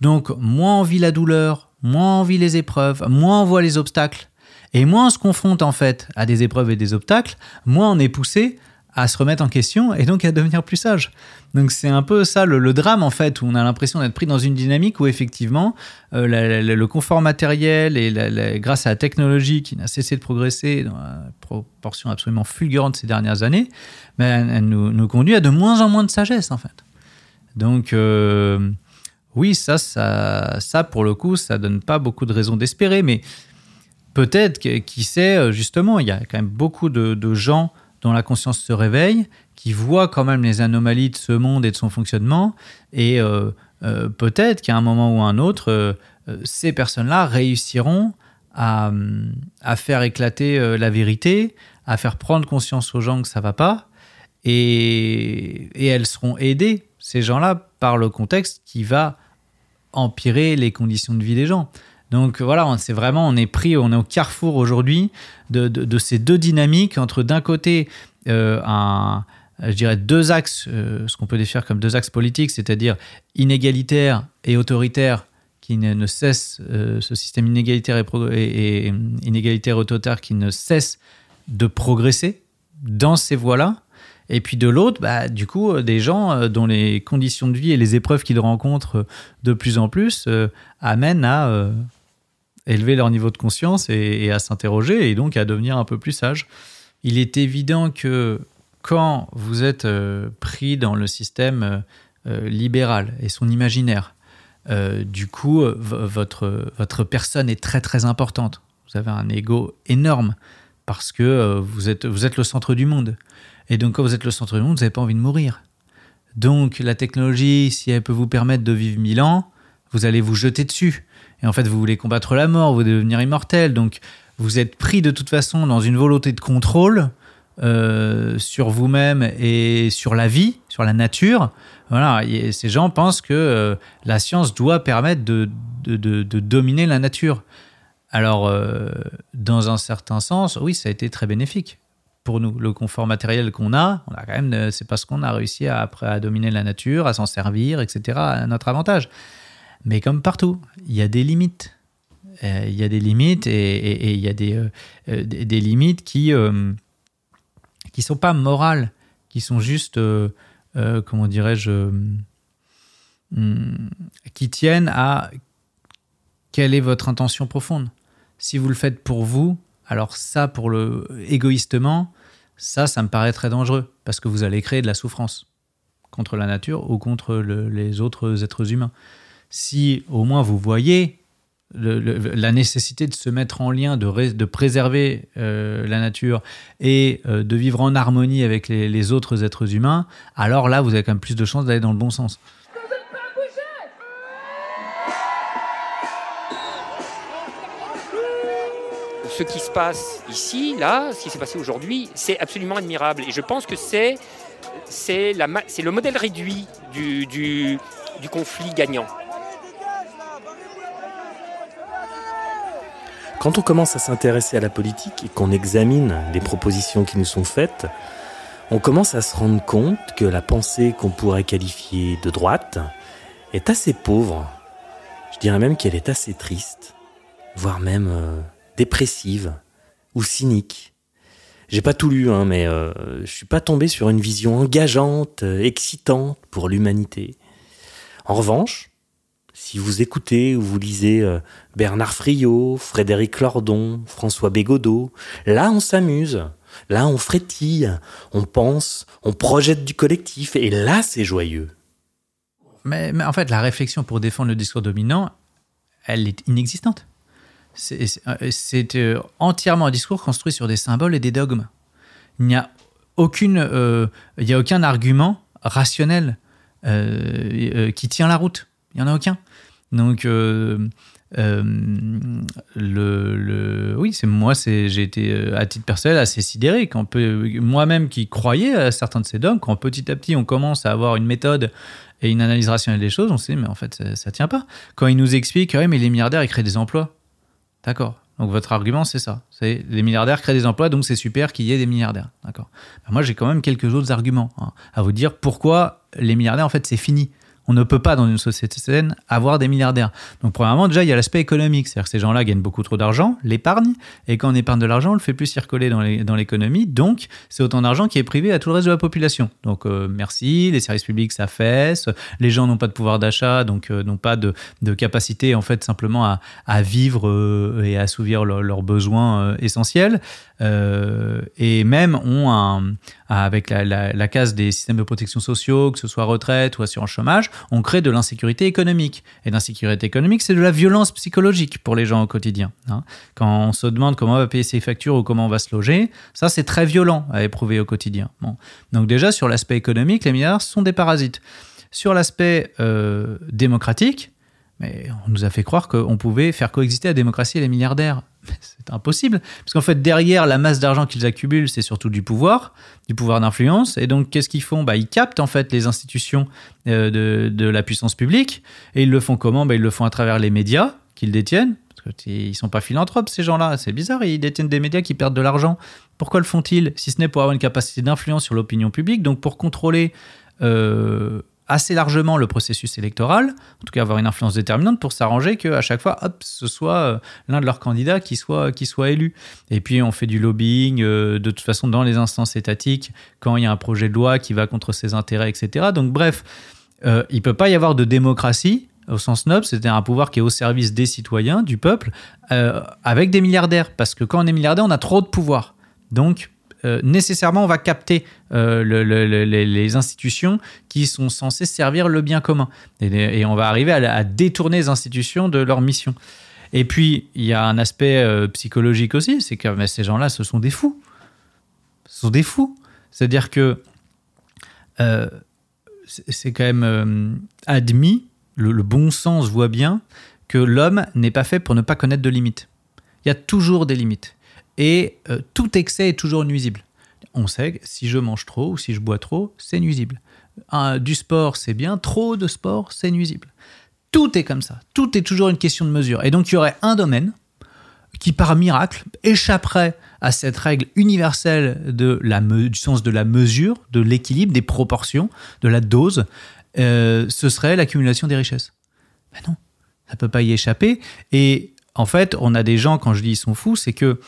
Donc, moins on vit la douleur, moins on vit les épreuves, moins on voit les obstacles. Et moins on se confronte en fait à des épreuves et des obstacles, moins on est poussé à se remettre en question et donc à devenir plus sage. Donc c'est un peu ça le, drame en fait, où on a l'impression d'être pris dans une dynamique où effectivement euh, le confort matériel et grâce à la technologie qui n'a cessé de progresser dans une proportion absolument fulgurante ces dernières années, ben, elle nous, conduit à de moins en moins de sagesse en fait. Donc euh, oui, ça, ça, ça pour le coup, ça donne pas beaucoup de raisons d'espérer, mais peut-être, qui sait, euh, justement, il y a quand même beaucoup de gens dont la conscience se réveille, qui voit quand même les anomalies de ce monde et de son fonctionnement, et euh, euh, peut-être qu'à un moment ou à un autre, euh, ces personnes-là réussiront à, faire éclater la vérité, à faire prendre conscience aux gens que ça va pas, et elles seront aidées, ces gens-là, par le contexte qui va empirer les conditions de vie des gens. Donc voilà, c'est vraiment, on est pris, on est au carrefour aujourd'hui de, ces deux dynamiques entre d'un côté euh, je dirais deux axes, euh, ce qu'on peut définir comme deux axes politiques, c'est-à-dire inégalitaire et autoritaire, qui ne, cesse, euh, ce système inégalitaire et, et, inégalitaire autoritaire qui ne cesse de progresser dans ces voies-là. Et puis de l'autre, bah, du coup, des gens dont les conditions de vie et les épreuves qu'ils rencontrent de plus en plus amènent à élever leur niveau de conscience et, à s'interroger et donc à devenir un peu plus sage. Il est évident que quand vous êtes euh, pris dans le système euh, libéral et son imaginaire, euh, du coup, votre, votre personne est très très importante. Vous avez un ego énorme parce que vous, êtes, vous êtes le centre du monde. Et donc, quand vous êtes le centre du monde, vous n'avez pas envie de mourir. Donc, la technologie, si elle peut vous permettre de vivre mille ans, vous allez vous jeter dessus. Et en fait, vous voulez combattre la mort, vous devenir immortel. Donc, vous êtes pris de toute façon dans une volonté de contrôle euh, sur vous-même et sur la vie, sur la nature. Voilà, et ces gens pensent que euh, la science doit permettre de, de, de, dominer la nature. Alors, euh, dans un certain sens, oui, ça a été très bénéfique pour nous. Le confort matériel qu'on a, on a quand même, c'est parce qu'on a réussi à, à dominer la nature, à s'en servir, etc., à notre avantage. Mais comme partout, il y a des limites. Euh, il y a des limites et, il y a des, euh, euh, des, limites qui ne sont pas morales, qui sont juste, comment dirais-je, hmm, qui tiennent à quelle est votre intention profonde. Si vous le faites pour vous, alors ça, pour le égoïstement, ça, ça me paraît très dangereux parce que vous allez créer de la souffrance contre la nature ou contre les autres êtres humains si au moins vous voyez la nécessité de se mettre en lien, de, préserver euh, la nature et euh, de vivre en harmonie avec les, autres êtres humains, alors là, vous avez quand même plus de chances d'aller dans le bon sens. Ce qui se passe ici, là, ce qui s'est passé aujourd'hui, c'est absolument admirable. Et je pense que c'est le modèle réduit du, du conflit gagnant. Quand on commence à s'intéresser à la politique et qu'on examine les propositions qui nous sont faites, on commence à se rendre compte que la pensée qu'on pourrait qualifier de droite est assez pauvre. Je dirais même qu'elle est assez triste, voire même euh, dépressive ou cynique. J'ai pas tout lu, hein, mais euh, je suis pas tombé sur une vision engageante, euh, excitante pour l'humanité. En revanche, si vous écoutez ou vous lisez euh, Bernard Friot, Frédéric Lordon, François Bégodeau, là on s'amuse, là on frétille, on pense, on projette du collectif, et là c'est joyeux. Mais, en fait, la réflexion pour défendre le discours dominant, elle est inexistante. C'est c'est, euh, entièrement un discours construit sur des symboles et des dogmes. Il n'y a euh, aucun argument rationnel euh, euh, qui tient la route. Il n'y en a aucun. Donc, euh, euh, le, le- oui, c'est moi, c'est, j'ai été euh, à titre personnel assez sidéré quand moi-même qui croyais à certains de ces dogmes, quand petit à petit on commence à avoir une méthode et une analyse rationnelle des choses, on se dit mais en fait ça, ça tient pas. Quand ils nous expliquent, ouais, mais les milliardaires ils créent des emplois, d'accord. Donc votre argument c'est ça, c'est les milliardaires créent des emplois, donc c'est super qu'il y ait des milliardaires, d'accord. Ben, moi j'ai quand même quelques autres arguments hein, à vous dire pourquoi les milliardaires en fait c'est fini. On ne peut pas dans une société saine avoir des milliardaires. Donc premièrement déjà il y a l'aspect économique, c'est-à-dire que ces gens-là gagnent beaucoup trop d'argent, l'épargne, et quand on épargne de l'argent on le fait plus circuler dans l'économie, donc c'est autant d'argent qui est privé à tout le reste de la population. Donc euh, merci, les services publics s'affaissent, les gens n'ont pas de pouvoir d'achat, donc euh, n'ont pas de, capacité en fait simplement à, vivre euh, et à assouvir leurs besoins essentiels, Euh, et même ont un, avec la, la- case des systèmes de protection sociaux, que ce soit retraite ou assurance chômage, on crée de l'insécurité économique. Et l'insécurité économique, c'est de la violence psychologique pour les gens au quotidien. hein. Quand on se demande comment on va payer ses factures ou comment on va se loger, ça c'est très violent à éprouver au quotidien. Donc déjà sur l'aspect économique, les milliardaires sont des parasites. Sur l'aspect euh, démocratique, mais on nous a fait croire qu'on pouvait faire coexister la démocratie et les milliardaires. C'est impossible. Parce qu'en fait, derrière la masse d'argent qu'ils accumulent, c'est surtout du pouvoir, du pouvoir d'influence. Et donc, qu'est-ce qu'ils font? Bah, Ils captent en fait les institutions euh, de, la puissance publique. Et ils le font comment? Bah, Ils le font à travers les médias qu'ils détiennent. Parce qu'ils sont pas philanthropes, ces gens-là. C'est bizarre, ils détiennent des médias qui perdent de l'argent. Pourquoi le font-ils? Si ce n'est pour avoir une capacité d'influence sur l'opinion publique, donc pour contrôler euh, assez largement le processus électoral, en tout cas avoir une influence déterminante pour s'arranger qu'à chaque fois, hop, ce soit euh, l'un de leurs candidats qui soit, qui soit élu. Et puis on fait du lobbying euh, de toute façon dans les instances étatiques quand il y a un projet de loi qui va contre ses intérêts, etc. Donc bref, euh, il peut pas y avoir de démocratie au sens noble, c'est-à-dire un pouvoir qui est au service des citoyens, du peuple, avec des milliardaires. Parce que quand on est milliardaire, on a trop de pouvoir. Donc, euh, nécessairement, on va capter euh, le- le- le- les, institutions qui sont censées servir le bien commun. Et, on va arriver à, détourner les institutions de leur mission. Et puis, il y a un aspect euh, psychologique aussi, c'est que mais ces gens-là, ce sont des fous. Ce sont des fous. C'est-à-dire que c'est quand même admis, le bon sens voit bien que l'homme n'est pas fait pour ne pas connaître de limites. Il y a toujours des limites. Et euh, tout excès est toujours nuisible. On sait que si je mange trop ou si je bois trop, c'est nuisible. Du sport, c'est bien. Trop de sport, c'est nuisible. Tout est comme ça. Tout est toujours une question de mesure. Et donc, il y aurait un domaine qui, par miracle, échapperait à cette règle universelle du sens de la mesure, de l'équilibre, des proportions, de la dose. Euh, ce serait l'accumulation des richesses. Ben non, ça peut pas y échapper. Et en fait, on a des gens, quand je dis ils sont fous, c'est que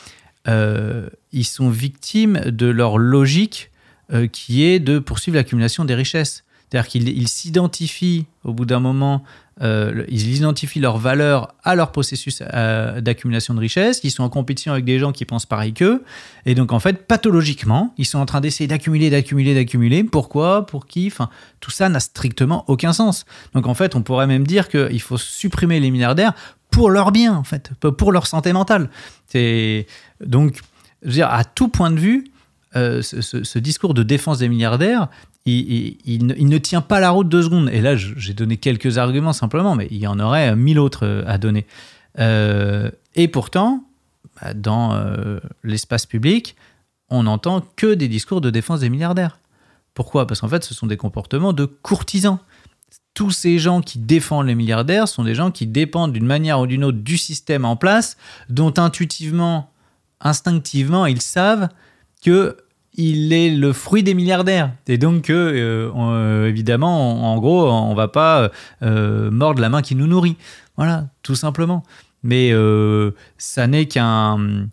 ils sont victimes de leur logique euh, qui est de poursuivre l'accumulation des richesses. C'est-à-dire qu'ils ils s'identifient au bout d'un moment, euh, ils identifient leur valeur à leur processus euh, d'accumulation de richesses, ils sont en compétition avec des gens qui pensent pareil qu'eux, et donc en fait, pathologiquement, ils sont en train d'essayer d'accumuler, d'accumuler, d'accumuler. Pourquoi? Pour qui? Enfin, tout ça n'a strictement aucun sens. Donc en fait, on pourrait même dire qu'il faut supprimer les milliardaires pour leur bien, en fait, pour leur santé mentale. Donc, je veux dire, à tout point de vue, euh, ce, discours de défense des milliardaires, il, ne, tient pas la route deux secondes. Et là, j'ai donné quelques arguments simplement, mais il y en aurait mille autres euh, à donner. Euh, et pourtant, bah, dans euh, l'espace public, on n'entend que des discours de défense des milliardaires. Pourquoi? Parce qu'en fait, ce sont des comportements de courtisans. Tous ces gens qui défendent les milliardaires sont des gens qui dépendent d'une manière ou d'une autre du système en place, dont intuitivement, instinctivement, ils savent que il est le fruit des milliardaires. Et donc, euh, euh, évidemment, en, gros, on va pas euh, mordre la main qui nous nourrit. Voilà, tout simplement. Mais ça n'est qu'un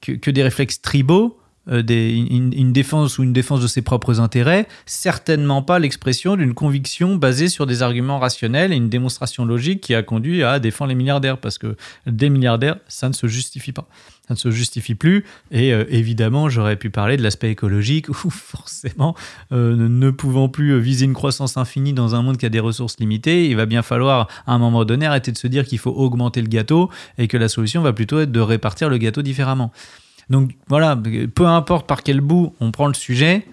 que, des réflexes tribaux des, une, une défense ou une défense de ses propres intérêts, certainement pas l'expression d'une conviction basée sur des arguments rationnels et une démonstration logique qui a conduit à défendre les milliardaires, parce que des milliardaires, ça ne se justifie pas ça ne se justifie plus. Et euh, évidemment, j'aurais pu parler de l'aspect écologique, où forcément, euh, ne pouvant plus viser une croissance infinie dans un monde qui a des ressources limitées, il va bien falloir à un moment donné arrêter de se dire qu'il faut augmenter le gâteau et que la solution va plutôt être de répartir le gâteau différemment. Donc voilà, peu importe par quel bout on prend le sujet,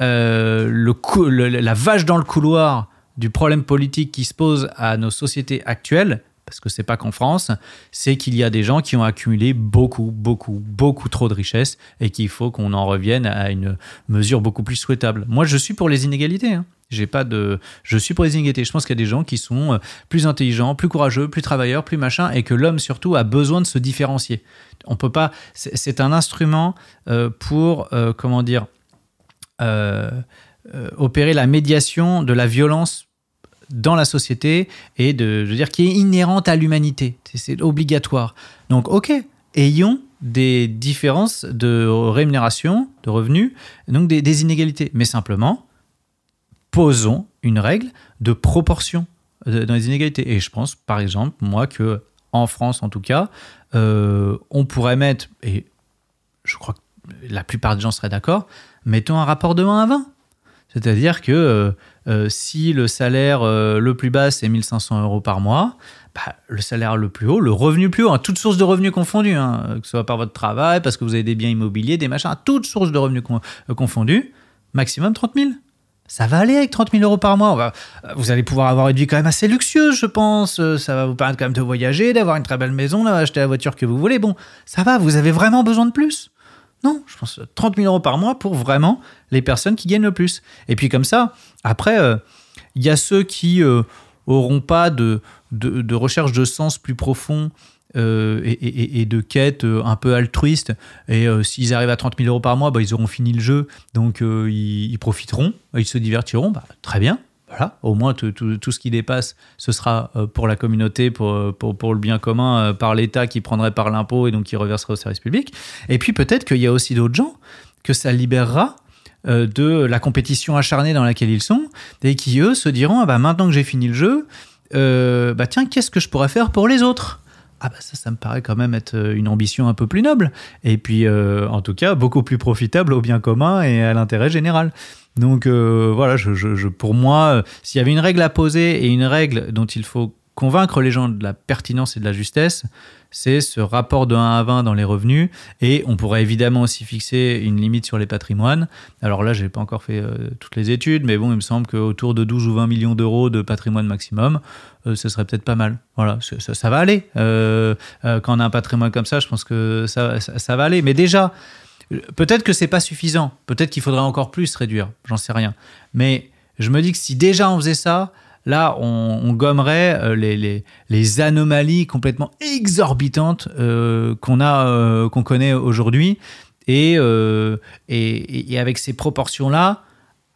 euh, la vache dans le couloir du problème politique qui se pose à nos sociétés actuelles, parce que c'est pas qu'en France, c'est qu'il y a des gens qui ont accumulé beaucoup, beaucoup, beaucoup trop de richesses et qu'il faut qu'on en revienne à une mesure beaucoup plus souhaitable. Moi, je suis pour les inégalités. hein. J'ai pas de, je suis pour les inégalités. Je pense qu'il y a des gens qui sont euh, plus intelligents, plus courageux, plus travailleurs, plus machin, et que l'homme surtout a besoin de se différencier. On peut pas. C'est un instrument euh, pour euh, comment dire opérer la médiation de la violence dans la société et de, je veux dire, qui est inhérente à l'humanité. C'est- obligatoire. Donc, ok, ayons des différences de rémunération, de revenus, donc des inégalités. Mais simplement, posons une règle de proportion euh, dans les inégalités. Et je pense, par exemple, moi, que en France, en tout cas, euh, on pourrait mettre, et je crois que la plupart des gens seraient d'accord, mettons un rapport de 1 à 20. C'est-à-dire que euh, si le salaire le plus bas, c'est 1500 euros par mois, bah, le salaire le plus haut, le revenu plus haut, hein, toutes sources de revenus confondues, hein, que ce soit par votre travail, parce que vous avez des biens immobiliers, des machins, toutes sources de revenus con- confondues, maximum 30 000. Ça va aller avec 30 000 euros par mois. Euh, vous allez pouvoir avoir une vie quand même assez luxueuse, je pense. Euh, Ça va vous permettre quand même de voyager, d'avoir une très belle maison, d'acheter la voiture que vous voulez. Bon, ça va, vous avez vraiment besoin de plus? Non, je pense 30 000 euros par mois pour vraiment les personnes qui gagnent le plus. Et puis comme ça, après, euh, il y a ceux qui euh, auront pas de recherche de sens plus profond euh, et, de quête euh, un peu altruiste. Et euh, s'ils arrivent à 30 000 euros par mois, bah, ils auront fini le jeu, donc ils, profiteront, ils se divertiront. Bah, très bien. Voilà, au moins tout, ce qui dépasse, ce sera pour la communauté, pour, le bien commun, par l'État qui prendrait par l'impôt et donc qui reverserait au service public. Et puis peut-être qu'il y a aussi d'autres gens que ça libérera de la compétition acharnée dans laquelle ils sont et qui, eux, se diront ah bah, maintenant que j'ai fini le jeu, bah tiens, qu'est-ce que je pourrais faire pour les autres? Ah bah ça, ça me paraît quand même être euh, une ambition un peu plus noble. Et puis, euh, en tout cas, beaucoup plus profitable au bien commun et à l'intérêt général. Donc euh, voilà, pour moi, s'il y avait une règle à poser et une règle dont il faut convaincre les gens de la pertinence et de la justesse, c'est ce rapport de 1 à 20 dans les revenus. Et on pourrait évidemment aussi fixer une limite sur les patrimoines. Alors là, j'ai pas encore fait euh, toutes les études, mais bon, il me semble qu'autour de 12 ou 20 millions d'euros de patrimoine maximum, euh, ce serait peut-être pas mal. Voilà, ça, ça- va aller. Euh, quand on a un patrimoine comme ça, je pense que ça, ça- va aller. Mais déjà, peut-être que c'est pas suffisant. Peut-être qu'il faudrait encore plus réduire. J'en sais rien. Mais je me dis que si déjà on faisait ça, là, on, gommerait euh, les, anomalies complètement exorbitantes euh, qu'on a, euh, qu'on connaît aujourd'hui. Et, avec ces proportions-là,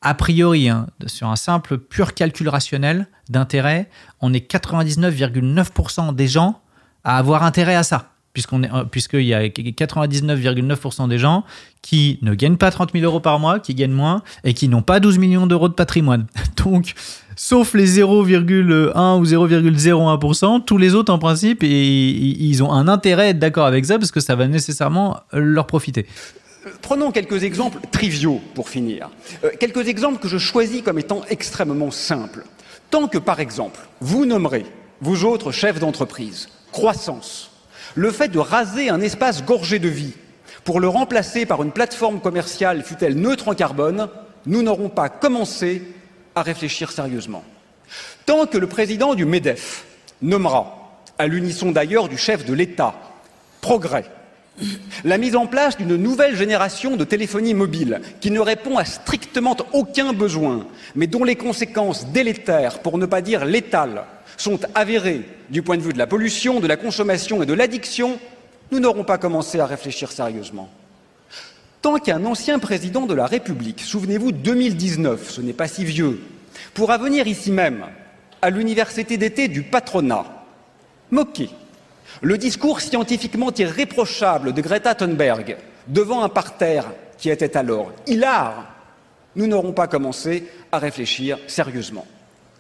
a priori, hein, sur un simple pur calcul rationnel d'intérêt, on est 99,9% des gens à avoir intérêt à ça. Puisqu'il y a 99,9% des gens qui ne gagnent pas 30 000 euros par mois, qui gagnent moins et qui n'ont pas 12 millions d'euros de patrimoine. Donc, sauf les 0,1 ou 0,01%, tous les autres, en principe, et- ils ont un intérêt à être d'accord avec ça parce que ça va nécessairement leur profiter. Prenons quelques exemples triviaux pour finir. Euh, quelques exemples que je choisis comme étant extrêmement simples. Tant que, par exemple, vous nommerez, vous autres chefs d'entreprise, croissance, le fait de raser un espace gorgé de vie pour le remplacer par une plateforme commerciale, fût-elle neutre en carbone, nous n'aurons pas commencé à réfléchir sérieusement. Tant que le président du MEDEF nommera, à l'unisson d'ailleurs du chef de l'État, progrès, la mise en place d'une nouvelle génération de téléphonie mobile qui ne répond à strictement aucun besoin, mais dont les conséquences délétères, pour ne pas dire létales, sont avérées du point de vue de la pollution, de la consommation et de l'addiction, nous n'aurons pas commencé à réfléchir sérieusement. Tant qu'un ancien président de la République, souvenez-vous 2019, ce n'est pas si vieux, pourra venir ici même, à l'université d'été du patronat, moquer le discours scientifiquement irréprochable de Greta Thunberg devant un parterre qui était alors hilar, nous n'aurons pas commencé à réfléchir sérieusement.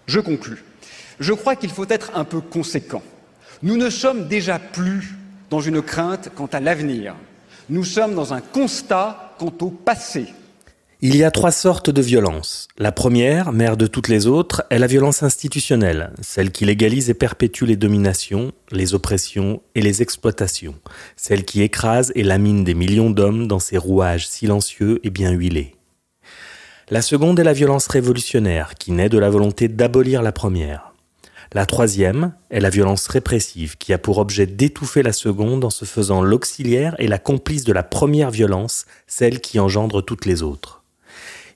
Je conclus. Je crois qu'il faut être un peu conséquent. Nous ne sommes déjà plus dans une crainte quant à l'avenir. Nous sommes dans un constat quant au passé. Il y a trois sortes de violence. La première, mère de toutes les autres, est la violence institutionnelle, celle qui légalise et perpétue les dominations, les oppressions et les exploitations, celle qui écrase et lamine des millions d'hommes dans ses rouages silencieux et bien huilés. La seconde est la violence révolutionnaire, qui naît de la volonté d'abolir la première. La troisième est la violence répressive, qui a pour objet d'étouffer la seconde en se faisant l'auxiliaire et la complice de la première violence, celle qui engendre toutes les autres.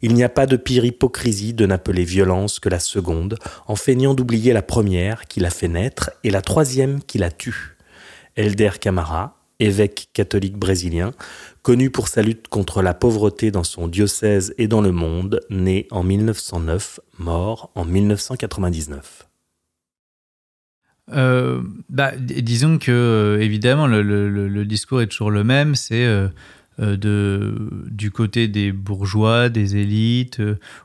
Il n'y a pas de pire hypocrisie de n'appeler violence que la seconde, en feignant d'oublier la première qui l'a fait naître et la troisième qui la tue. Elder Camara, évêque catholique brésilien, connu pour sa lutte contre la pauvreté dans son diocèse et dans le monde, né en 1909, mort en 1999. Euh, bah, disons que euh, évidemment le, discours est toujours le même, c'est euh, de, du côté des bourgeois, des élites,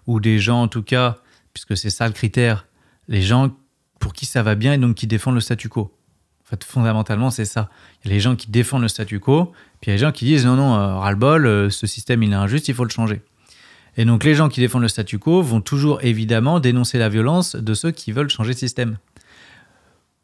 ou des gens en tout cas, puisque c'est ça le critère, les gens pour qui ça va bien et donc qui défendent le statu quo. En fait, fondamentalement, c'est ça. Il y a les gens qui défendent le statu quo, puis il y a les gens qui disent non, non, ras-le-bol, ce système il est injuste, il faut le changer. Et donc les gens qui défendent le statu quo vont toujours évidemment dénoncer la violence de ceux qui veulent changer le système.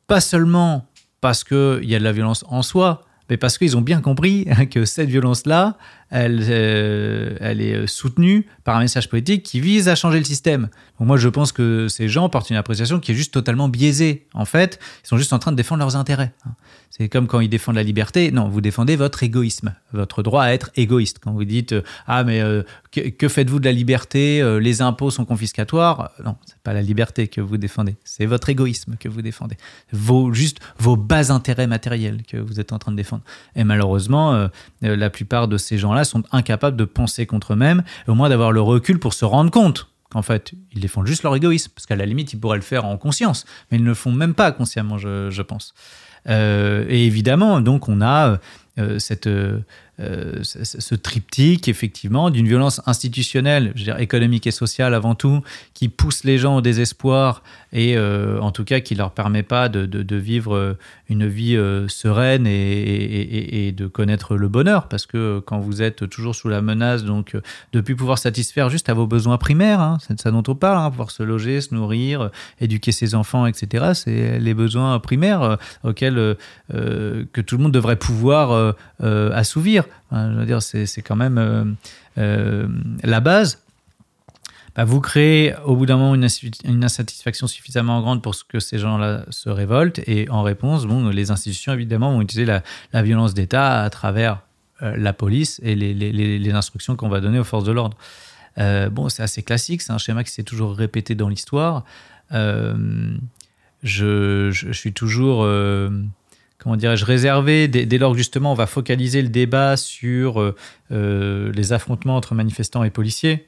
Pas seulement parce qu'il y a de la violence en soi, mais parce qu'ils ont bien compris que cette violence-là, elle, euh, elle est euh, soutenue par un message politique qui vise à changer le système. Moi, je pense que ces gens portent une appréciation qui est juste totalement biaisée. En fait, ils sont juste en train de défendre leurs intérêts. C'est comme quand ils défendent la liberté. Non, vous défendez votre égoïsme, votre droit à être égoïste. Quand vous dites euh, ah mais que, faites-vous de la liberté Les impôts sont confiscatoires? Non, c'est pas la liberté que vous défendez. C'est votre égoïsme que vous défendez. Vos juste vos bas intérêts matériels que vous êtes en train de défendre. Et malheureusement, la plupart de ces gens-là sont incapables de penser contre eux-mêmes, au moins d'avoir le recul pour se rendre compte qu'en fait, ils défendent juste leur égoïsme, parce qu'à la limite, ils pourraient le faire en conscience, mais ils ne le font même pas consciemment, je, pense. Euh, et évidemment, donc, on a euh, cette, euh, ce, triptyque, effectivement, d'une violence institutionnelle, je veux dire économique et sociale avant tout, qui pousse les gens au désespoir et euh, en tout cas qui leur permet pas de, vivre euh, une vie euh, sereine et, de connaître le bonheur. Parce que quand vous êtes toujours sous la menace donc de plus pouvoir satisfaire juste à vos besoins primaires hein, c'est de ça dont on parle hein, pouvoir se loger se nourrir éduquer ses enfants etc c'est les besoins primaires auxquels que tout le monde devrait pouvoir assouvir. Je veux dire c'est quand même la base bah, vous créez au bout d'un moment une, insatisfaction suffisamment grande pour que ces gens-là se révoltent. Et en réponse, bon, les institutions, évidemment, vont utiliser la, violence d'État à travers euh, la police et les, instructions qu'on va donner aux forces de l'ordre. Euh, bon, c'est assez classique, c'est un schéma qui s'est toujours répété dans l'histoire. Euh, je, suis toujours comment dirais-je, réservé dès, dès, lors que justement on va focaliser le débat sur les affrontements entre manifestants et policiers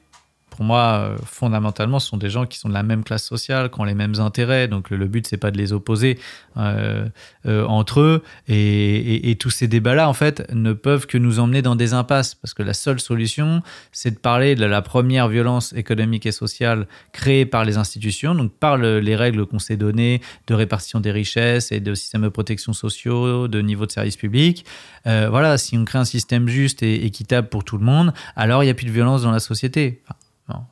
pour moi, euh, fondamentalement, ce sont des gens qui sont de la même classe sociale, qui ont les mêmes intérêts. Donc, le, but, c'est pas de les opposer euh, euh, entre eux. Et, tous ces débats-là, en fait, ne peuvent que nous emmener dans des impasses. Parce que la seule solution, c'est de parler de la première violence économique et sociale créée par les institutions, donc par les règles qu'on s'est données de répartition des richesses et de systèmes de protection sociaux, de niveau de service public. voilà, si on crée un système juste et équitable pour tout le monde, alors il n'y a plus de violence dans la société.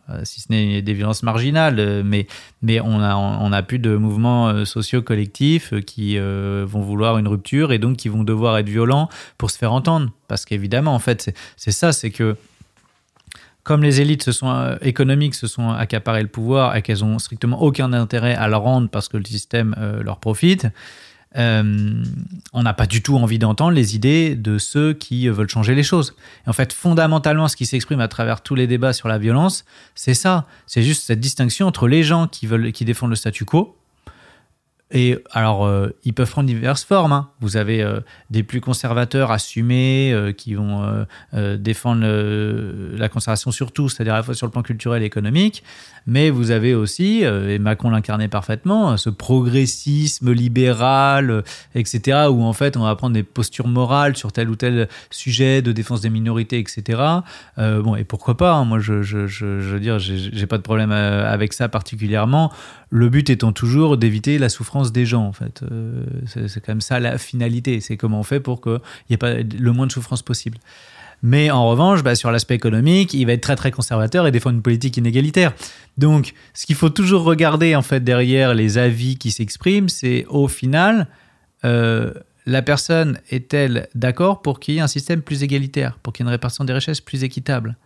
Euh, si ce n'est des violences marginales, euh, mais, mais on n'a on a plus de mouvements euh, sociaux collectifs qui vont vouloir une rupture et donc qui vont devoir être violents pour se faire entendre. Parce qu'évidemment, en fait, c'est ça, c'est que comme les élites se sont, économiques se sont accaparées le pouvoir et qu'elles ont strictement aucun intérêt à le rendre parce que le système leur profite, euh, on n'a pas du tout envie d'entendre les idées de ceux qui veulent changer les choses. en fait, fondamentalement, ce qui s'exprime à travers tous les débats sur la violence, c'est ça. C'est juste cette distinction entre les gens qui, veulent, qui défendent le statu quo, Et alors, euh, ils peuvent prendre diverses formes. hein. Vous avez euh, des plus conservateurs assumés euh, qui vont défendre la conservation sur tout, c'est-à-dire à la fois sur le plan culturel et économique. Mais vous avez aussi, et Macron l'incarnait parfaitement, euh, ce progressisme libéral, etc., où en fait on va prendre des postures morales sur tel ou tel sujet de défense des minorités, etc. Bon, et pourquoi pas hein, Moi, je, je, je, je veux dire, j'ai pas de problème avec ça particulièrement. Le but étant toujours d'éviter la souffrance des gens, en fait. Euh, c'est quand même ça la finalité. C'est comment on fait pour qu'il n'y ait pas le moins de souffrance possible. Mais en revanche, bah, sur l'aspect économique, il va être très très conservateur et défendre une politique inégalitaire. Donc, ce qu'il faut toujours regarder en fait derrière les avis qui s'expriment, c'est au final, euh, la personne est-elle d'accord pour qu'il y ait un système plus égalitaire, pour qu'il y ait une répartition des richesses plus équitable?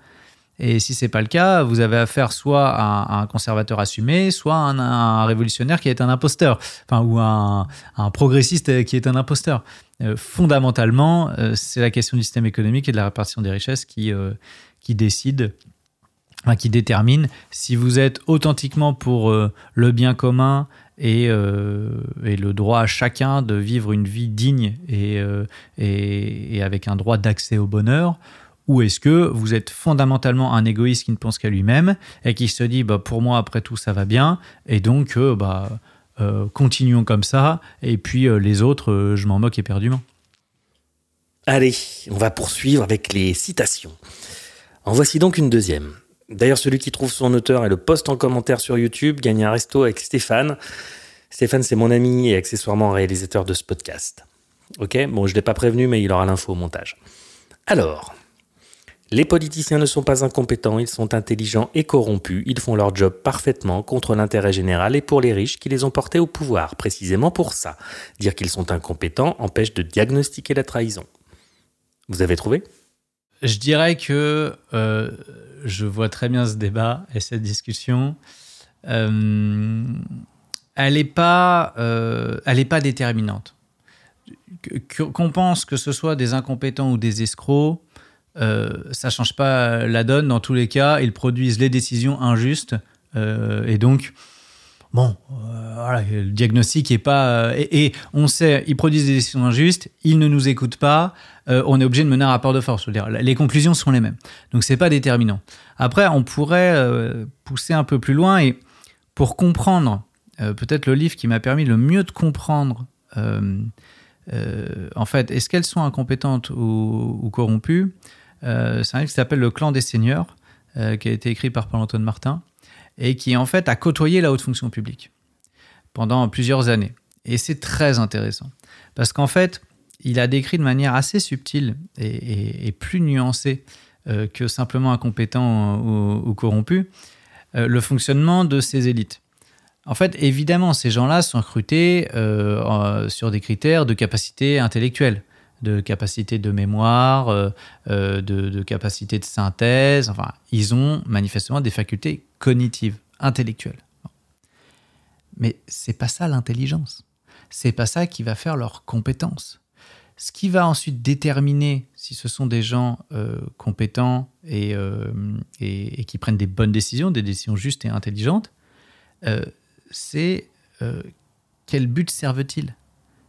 Et si c'est pas le cas, vous avez affaire soit à un, conservateur assumé, soit à un, révolutionnaire qui est un imposteur, enfin, ou un, un progressiste qui est un imposteur. Euh, fondamentalement, euh, c'est la question du système économique et de la répartition des richesses qui, euh, qui décide, qui détermine si vous êtes authentiquement pour euh, le bien commun et, euh, le droit à chacun de vivre une vie digne euh, et avec un droit d'accès au bonheur, ou est-ce que vous êtes fondamentalement un égoïste qui ne pense qu'à lui-même et qui se dit bah, pour moi après tout ça va bien et donc euh, bah, euh, continuons comme ça et puis euh, les autres je m'en moque éperdument. Allez, on va poursuivre avec les citations. En voici donc une deuxième. D'ailleurs, celui qui trouve son auteur et le poste en commentaire sur YouTube gagne un resto avec Stéphane. Stéphane, c'est mon ami et accessoirement réalisateur de ce podcast. Ok Bon, je ne l'ai pas prévenu, mais il aura l'info au montage. Alors, les politiciens ne sont pas incompétents, ils sont intelligents et corrompus, ils font leur job parfaitement contre l'intérêt général et pour les riches qui les ont portés au pouvoir, précisément pour ça. Dire qu'ils sont incompétents empêche de diagnostiquer la trahison. Vous avez trouvé? Je dirais que euh, je vois très bien ce débat et cette discussion. Euh, elle n'est pas, euh, elle pas déterminante. Qu'on pense que ce soit des incompétents ou des escrocs, euh, ça change pas la donne. Dans tous les cas, ils produisent les décisions injustes euh, et donc. Bon, euh, le diagnostic est pas. et, et on sait, ils produisent des décisions injustes, ils ne nous écoutent pas, euh, on est obligé de mener un rapport de force. Les conclusions sont les mêmes. Donc, c'est pas déterminant. Après, on pourrait euh, pousser un peu plus loin et pour comprendre, euh, peut-être le livre qui m'a permis le mieux de comprendre, euh, euh, en fait, est-ce qu'elles sont incompétentes ou corrompues euh, C'est un livre qui s'appelle Le clan des seigneurs, euh, qui a été écrit par Paul-Antoine Martin et qui en fait a côtoyé la haute fonction publique pendant plusieurs années. Et c'est très intéressant parce qu'en fait, il a décrit de manière assez subtile et, plus nuancée euh, que simplement incompétent ou, ou corrompu le fonctionnement de ces élites. En fait, évidemment, ces gens-là sont recrutés sur des critères de capacité intellectuelle, de capacité de mémoire, euh, euh, de, capacité de synthèse. Enfin, ils ont manifestement des facultés cognitives, intellectuelles. Mais c'est pas ça l'intelligence. C'est pas ça qui va faire leurs compétences. Ce qui va ensuite déterminer si ce sont des gens euh, compétents et, qui prennent des bonnes décisions, des décisions justes et intelligentes, c'est quel but servent-ils?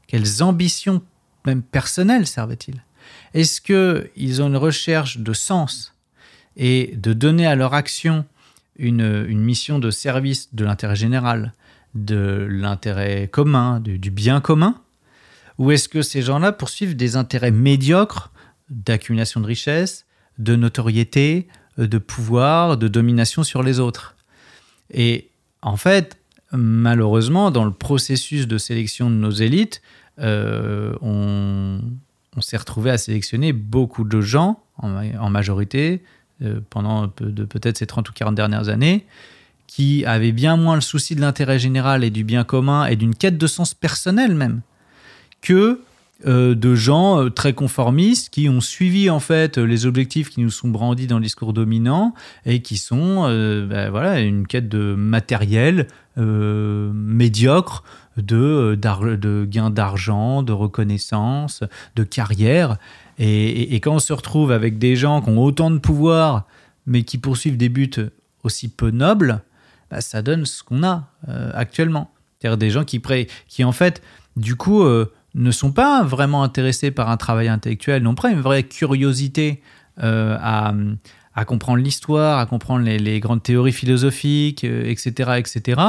Quelles ambitions, même personnelles, servent-ils Est-ce qu'ils ont une recherche de sens et de donner à leur action une, une mission de service de l'intérêt général, de l'intérêt commun, du, du bien commun? Ou est-ce que ces gens-là poursuivent des intérêts médiocres d'accumulation de richesses, de notoriété, de pouvoir, de domination sur les autres? Et en fait, malheureusement, dans le processus de sélection de nos élites, euh, on, s'est retrouvé à sélectionner beaucoup de gens, en, ma- en majorité, euh, pendant peut-être ces 30 ou 40 dernières années, qui avaient bien moins le souci de l'intérêt général et du bien commun et d'une quête de sens personnel même, que euh, de gens très conformistes qui ont suivi en fait les objectifs qui nous sont brandis dans le discours dominant et qui sont ben, voilà une quête de matériel euh, médiocre de, euh, de gains d'argent, de reconnaissance, de carrière. Et, quand on se retrouve avec des gens qui ont autant de pouvoir, mais qui poursuivent des buts aussi peu nobles, bah, ça donne ce qu'on a euh, actuellement. C'est-à-dire des gens qui, en fait, du coup, ne sont pas vraiment intéressés par un travail intellectuel, n'ont pas une vraie curiosité à, à comprendre l'histoire, à comprendre les, grandes théories philosophiques, euh, etc., etc.,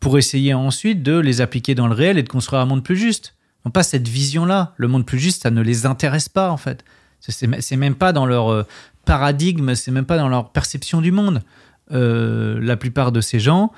pour essayer ensuite de les appliquer dans le réel et de construire un monde plus juste. N'ont pas cette vision-là. Le monde plus juste, ça ne les intéresse pas, en fait. C'est même pas dans leur euh, paradigme, c'est même pas dans leur perception du monde. Euh, la plupart de ces gens,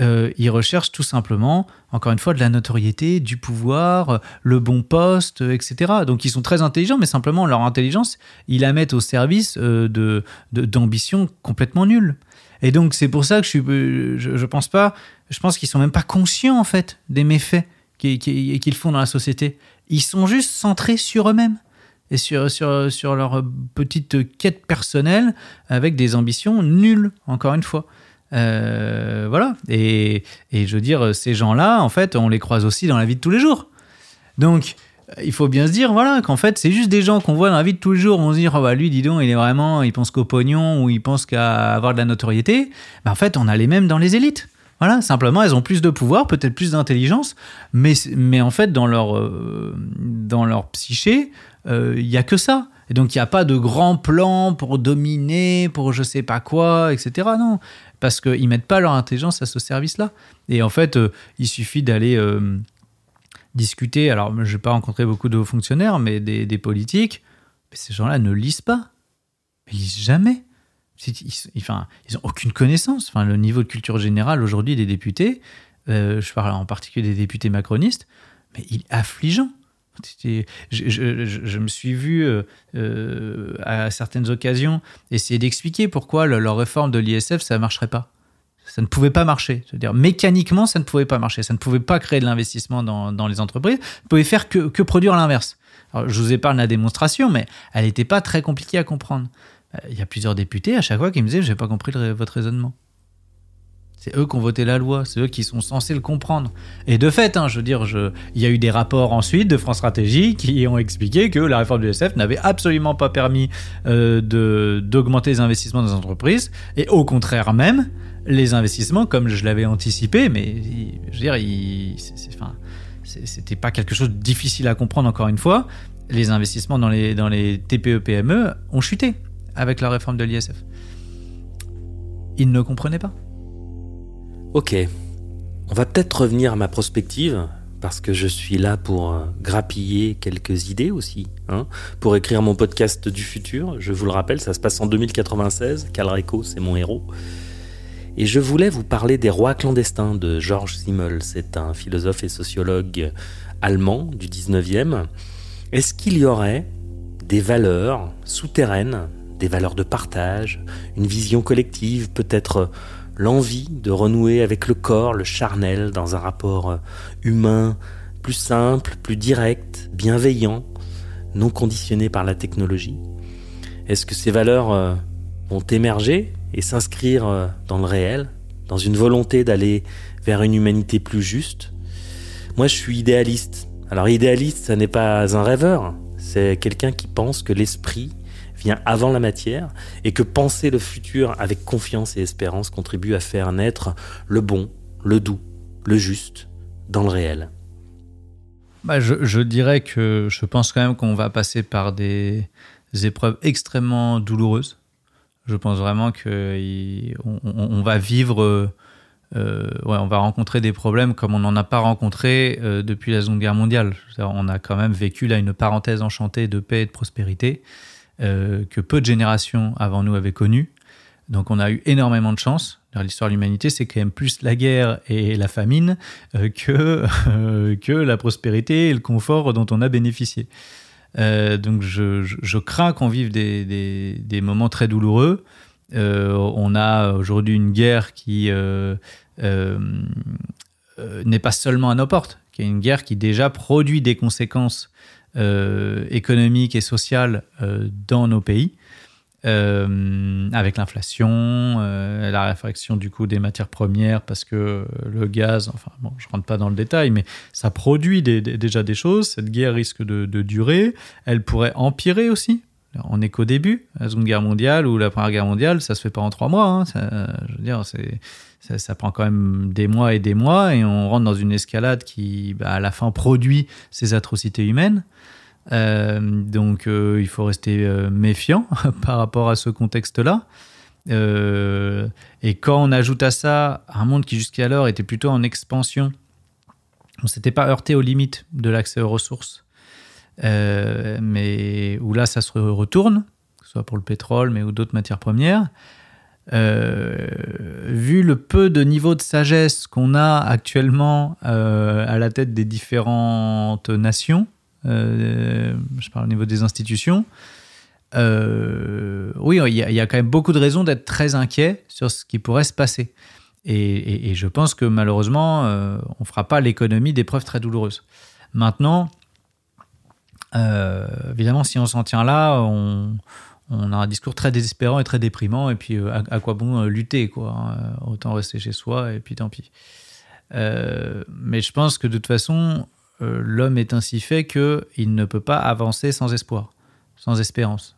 euh, ils recherchent tout simplement, encore une fois, de la notoriété, du pouvoir, le bon poste, euh, etc. Donc ils sont très intelligents, mais simplement leur intelligence, ils la mettent au service euh, de d'ambitions complètement nulles. Et donc c'est pour ça que je je, pense pas, je pense qu'ils sont même pas conscients en fait des méfaits qu'ils qu'ils font dans la société. Ils sont juste centrés sur eux-mêmes et sur, sur, sur leur petite quête personnelle avec des ambitions nulles, encore une fois. Euh, voilà. Et, et je veux dire, ces gens-là, en fait, on les croise aussi dans la vie de tous les jours. Donc, il faut bien se dire, voilà, qu'en fait, c'est juste des gens qu'on voit dans la vie de tous les jours. On se dit, oh bah lui, dis donc, il est vraiment, il pense qu'au pognon ou il pense qu'à avoir de la notoriété. Ben, en fait, on a les mêmes dans les élites. Voilà, simplement, elles ont plus de pouvoir, peut-être plus d'intelligence, mais, mais en fait, dans leur, euh, dans leur psyché, euh, il y a que ça. Et donc, il n'y a pas de grand plan pour dominer, pour je sais pas quoi, etc. Non, parce qu'ils mettent pas leur intelligence à ce service-là. Et en fait, euh, il suffit d'aller euh, discuter. Alors, je n'ai pas rencontré beaucoup de hauts fonctionnaires, mais des, politiques. Mais ces gens-là ne lisent pas. Ils lisent jamais. Ils- enfin, ils ont aucune connaissance. Enfin, le niveau de culture générale aujourd'hui des députés, euh, je parle en particulier des députés macronistes, mais il est affligeant. Je, me suis vu euh, euh, à certaines occasions essayer d'expliquer pourquoi le- leur réforme de l'ISF ça ne marcherait pas. Ça ne pouvait pas marcher. C'est-à-dire, mécaniquement, ça ne pouvait pas marcher. Ça ne pouvait pas créer de l'investissement dans, les entreprises. Ça pouvait faire que, produire l'inverse. Je vous épargne la démonstration, mais elle n'était pas très compliquée à comprendre. Euh, Il y a plusieurs députés à chaque fois qui me disaient J'ai pas compris votre raisonnement. C'est eux qui ont voté la loi, c'est eux qui sont censés le comprendre. Et de fait, hein, je veux dire, il y a eu des rapports ensuite de France Stratégie qui ont expliqué que la réforme du SF n'avait absolument pas permis euh, d'augmenter les investissements les entreprises, et au contraire même, les investissements, comme je l'avais anticipé, mais je veux dire, pas quelque chose de difficile à comprendre encore une fois. Les investissements dans les, dans les TPE-PME ont chuté avec la réforme de l'ISF. Ils ne comprenaient pas. Ok, on va peut-être revenir à ma prospective, parce que je suis là pour euh, grappiller quelques idées aussi, hein, pour écrire mon podcast du futur. Je vous le rappelle, ça se passe en 2096, Calreco, c'est mon héros. Et je voulais vous parler des rois clandestins de Georges Simmel. C'est un philosophe et sociologue allemand du 19e. Est-ce qu'il y aurait des valeurs souterraines, des valeurs de partage, une vision collective, peut-être l'envie de renouer avec le corps, le charnel, dans un rapport euh, humain plus simple, plus direct, bienveillant, non conditionné par la technologie Est-ce que ces valeurs euh, vont émerger et s'inscrire euh, dans le réel, dans une volonté d'aller vers une humanité plus juste? Moi, je suis idéaliste. Alors, idéaliste, ça n'est pas un rêveur, c'est quelqu'un qui pense que l'esprit vient avant la matière et que penser le futur avec confiance et espérance contribue à faire naître le bon, le doux, le juste dans le réel. Bah, je, dirais que je pense quand même qu'on va passer par des épreuves extrêmement douloureuses. Je pense vraiment qu'on on, va vivre, euh, euh, ouais, on va rencontrer des problèmes comme on n'en a pas rencontré euh, depuis la Seconde Guerre mondiale. On a quand même vécu là une parenthèse enchantée de paix et de prospérité euh, que peu de générations avant nous avaient connue. Donc on a eu énormément de chance. Dans l'histoire de l'humanité, c'est quand même plus la guerre et la famine euh, que, euh, que la prospérité et le confort dont on a bénéficié. Donc je, crains qu'on vive des, des, des, moments très douloureux. On a aujourd'hui une guerre qui n'est pas seulement à nos portes, qui est une guerre qui déjà produit des conséquences économiques et sociales dans nos pays. Euh, avec l'inflation, euh, la réfraction du coût des matières premières, parce que le gaz, enfin bon, je rentre pas dans le détail, mais ça produit déjà des choses. Cette guerre risque de, durer. Elle pourrait empirer aussi. On n'est qu'au début. La Seconde Guerre mondiale ou la Première Guerre mondiale, ça se fait pas en trois mois. hein. Ça, je veux dire, ça prend quand même des mois et des mois et on rentre dans une escalade qui, bah, à la fin, produit ces atrocités humaines. Euh, donc, euh, il faut rester euh, méfiant par rapport à ce contexte-là. Et quand on ajoute à ça un monde qui jusqu'alors était plutôt en expansion, on s'était pas heurté aux limites de l'accès aux ressources, mais où là ça se retourne, que ce soit pour le pétrole, mais ou d'autres matières premières. Vu le peu de niveau de sagesse qu'on a actuellement à la tête des différentes nations, je parle au niveau des institutions, euh, oui, il y, a, quand même beaucoup de raisons d'être très inquiet sur ce qui pourrait se passer. Et, je pense que malheureusement, euh, on ne fera pas l'économie d'épreuves très douloureuses. Maintenant, euh, évidemment, si on s'en tient là, on, a un discours très désespérant et très déprimant. Et puis, euh, à, quoi bon euh, lutter quoi hein, euh, Autant rester chez soi et puis tant pis. Euh, mais je pense que de toute façon, euh, l'homme est ainsi fait qu'il ne peut pas avancer sans espoir, sans espérance.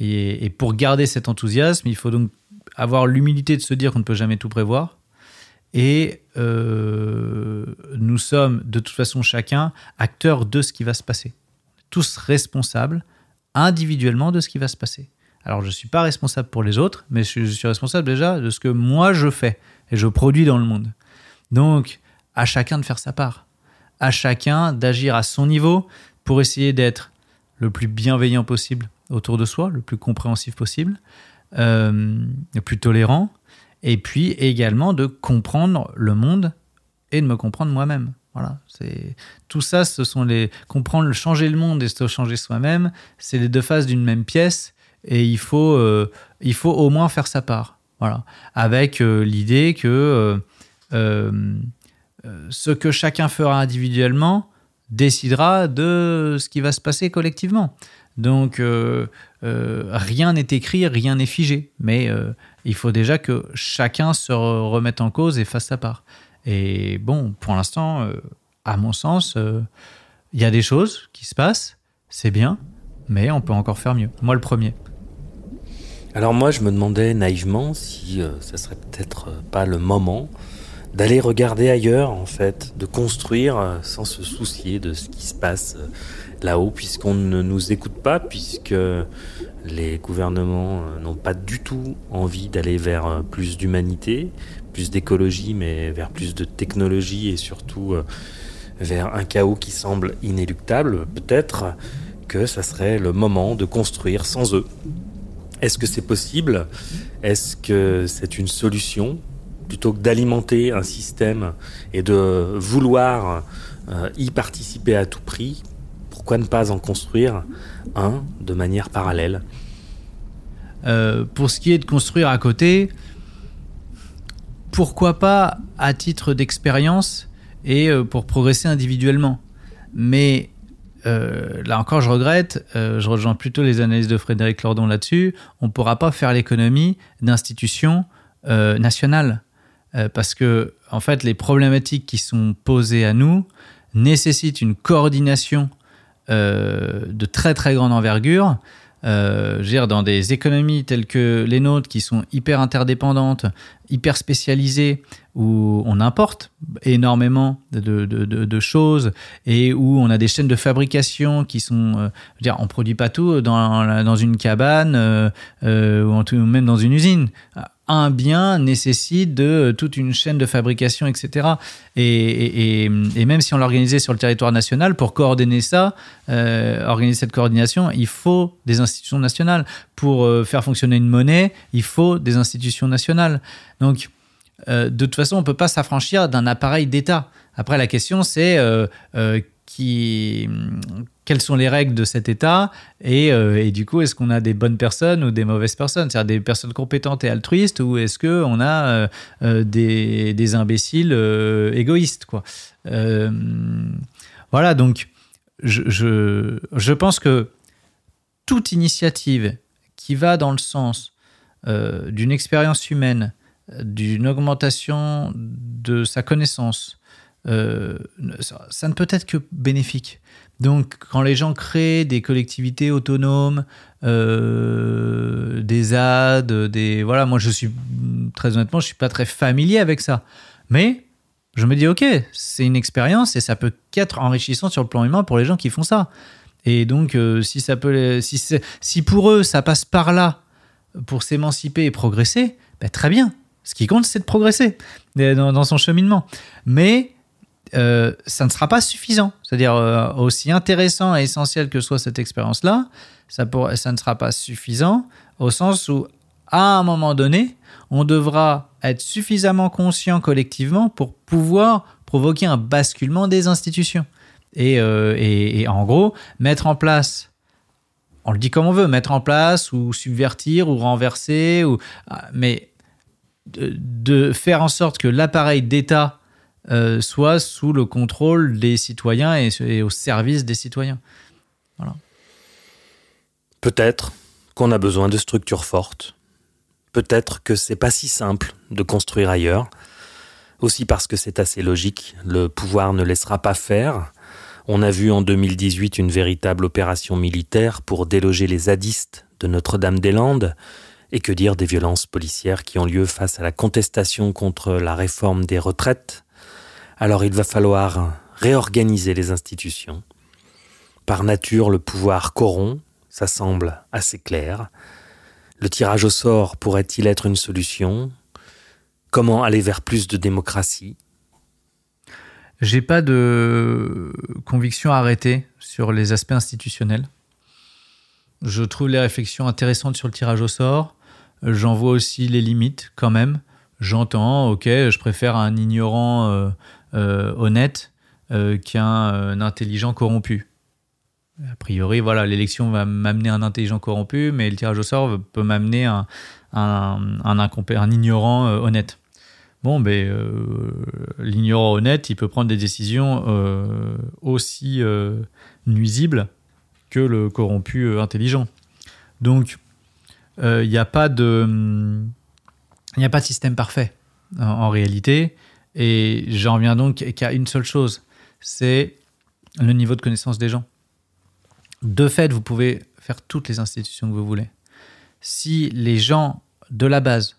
Et, pour garder cet enthousiasme, il faut donc avoir l'humilité de se dire qu'on ne peut jamais tout prévoir. Et euh, nous sommes de toute façon chacun acteurs de ce qui va se passer. Tous responsables individuellement de ce qui va se passer. Alors je ne suis pas responsable pour les autres, mais je suis responsable déjà de ce que moi je fais et je produis dans le monde. Donc à chacun de faire sa part, à chacun d'agir à son niveau pour essayer d'être le plus bienveillant possible autour de soi, le plus compréhensif possible, euh, le plus tolérant, et puis également de comprendre le monde et de me comprendre moi-même. Voilà, c'est tout ça, ce sont les comprendre, changer le monde et se changer soi-même, c'est les deux faces d'une même pièce, et il faut, euh, il faut au moins faire sa part. Voilà, avec euh, l'idée que ce que chacun fera individuellement décidera de ce qui va se passer collectivement. Donc euh, euh, rien n'est écrit, rien n'est figé, mais euh, il faut déjà que chacun se re- remette en cause et fasse sa part. Et bon, pour l'instant, euh, à mon sens, euh, il y a des choses qui se passent, c'est bien, mais on peut encore faire mieux. Moi, le premier. Alors moi, je me demandais naïvement si euh, ça serait peut-être euh, pas le moment d'aller regarder ailleurs, en fait, de construire euh, sans se soucier de ce qui se passe euh, là-haut, puisqu'on ne nous écoute pas, puisque les gouvernements euh, n'ont pas du tout envie d'aller vers plus d'humanité, plus d'écologie, mais vers plus de technologie et surtout vers un chaos qui semble inéluctable. Peut-être que ça serait le moment de construire sans eux. Est-ce que c'est possible? Est-ce que c'est une solution? Plutôt que d'alimenter un système et de vouloir euh, y participer à tout prix, pourquoi ne pas en construire un de manière parallèle? Euh, pour ce qui est de construire à côté, pourquoi pas à titre d'expérience et euh, pour progresser individuellement. Mais là encore, je regrette, je rejoins plutôt les analyses de Frédéric Lordon là-dessus, on ne pourra pas faire l'économie d'institutions nationales. Euh, parce que, en fait, les problématiques qui sont posées à nous nécessitent une coordination euh, de très très grande envergure. Euh, je veux dire, dans des économies telles que les nôtres, qui sont hyper interdépendantes, hyper spécialisées, où on importe énormément de, choses et où on a des chaînes de fabrication qui sont, euh, je produit pas tout dans, une cabane ou même dans une usine. Un bien nécessite de toute une chaîne de fabrication, etc. Et, même si on l'organisait sur le territoire national, pour coordonner ça, euh, organiser cette coordination, il faut des institutions nationales. Pour euh, faire fonctionner une monnaie, il faut des institutions nationales. Donc, euh, de toute façon, on ne peut pas s'affranchir d'un appareil d'État. Après, la question, c'est euh, euh, quelles sont les règles de cet État et, euh, et du coup, est-ce qu'on a des bonnes personnes ou des mauvaises personnes? C'est-à-dire des personnes compétentes et altruistes ou est-ce qu'on a euh, euh, des, imbéciles égoïstes quoi? Voilà, donc je, je, pense que toute initiative qui va dans le sens d'une expérience humaine, d'une augmentation de sa connaissance, euh, ça, ne peut être que bénéfique. Donc, quand les gens créent des collectivités autonomes, euh, des ZAD, des voilà, moi je suis très honnêtement, je suis pas très familier avec ça, mais je me dis ok, c'est une expérience et ça peut qu'être enrichissant sur le plan humain pour les gens qui font ça. Et donc, euh, si ça peut, si, si pour eux ça passe par là pour s'émanciper et progresser, ben, très bien. Ce qui compte, c'est de progresser dans, dans son cheminement. Mais euh, ça ne sera pas suffisant. C'est-à-dire, euh, aussi intéressant et essentiel que soit cette expérience-là, ça, ne sera pas suffisant au sens où, à un moment donné, on devra être suffisamment conscient collectivement pour pouvoir provoquer un basculement des institutions. Et, euh, et- et en gros, mettre en place, on le dit comme on veut, mettre en place ou subvertir ou renverser, ou, ah, mais de faire en sorte que l'appareil d'État euh, soit sous le contrôle des citoyens et, et au service des citoyens. Voilà. Peut-être qu'on a besoin de structures fortes. Peut-être que c'est pas si simple de construire ailleurs. Aussi parce que c'est assez logique, le pouvoir ne laissera pas faire. On a vu en 2018 une véritable opération militaire pour déloger les zadistes de Notre-Dame-des-Landes. Et que dire des violences policières qui ont lieu face à la contestation contre la réforme des retraites? Alors il va falloir réorganiser les institutions. Par nature, le pouvoir corrompt, ça semble assez clair. Le tirage au sort pourrait-il être une solution? Comment aller vers plus de démocratie? J'ai pas de conviction arrêtée sur les aspects institutionnels. Je trouve les réflexions intéressantes sur le tirage au sort. J'en vois aussi les limites quand même. J'entends, ok, je préfère un ignorant euh, honnête euh, qu'un euh, intelligent corrompu. A priori, voilà, l'élection va m'amener un intelligent corrompu, mais le tirage au sort peut m'amener un, un, ignorant euh, honnête. Bon, ben, euh, l'ignorant honnête, il peut prendre des décisions euh, aussi euh, nuisibles que le corrompu euh, intelligent. Donc, il n'y a pas de, a pas de système parfait en réalité. Et j'en reviens donc qu'à une seule chose, c'est le niveau de connaissance des gens. De fait, vous pouvez faire toutes les institutions que vous voulez. Si les gens de la base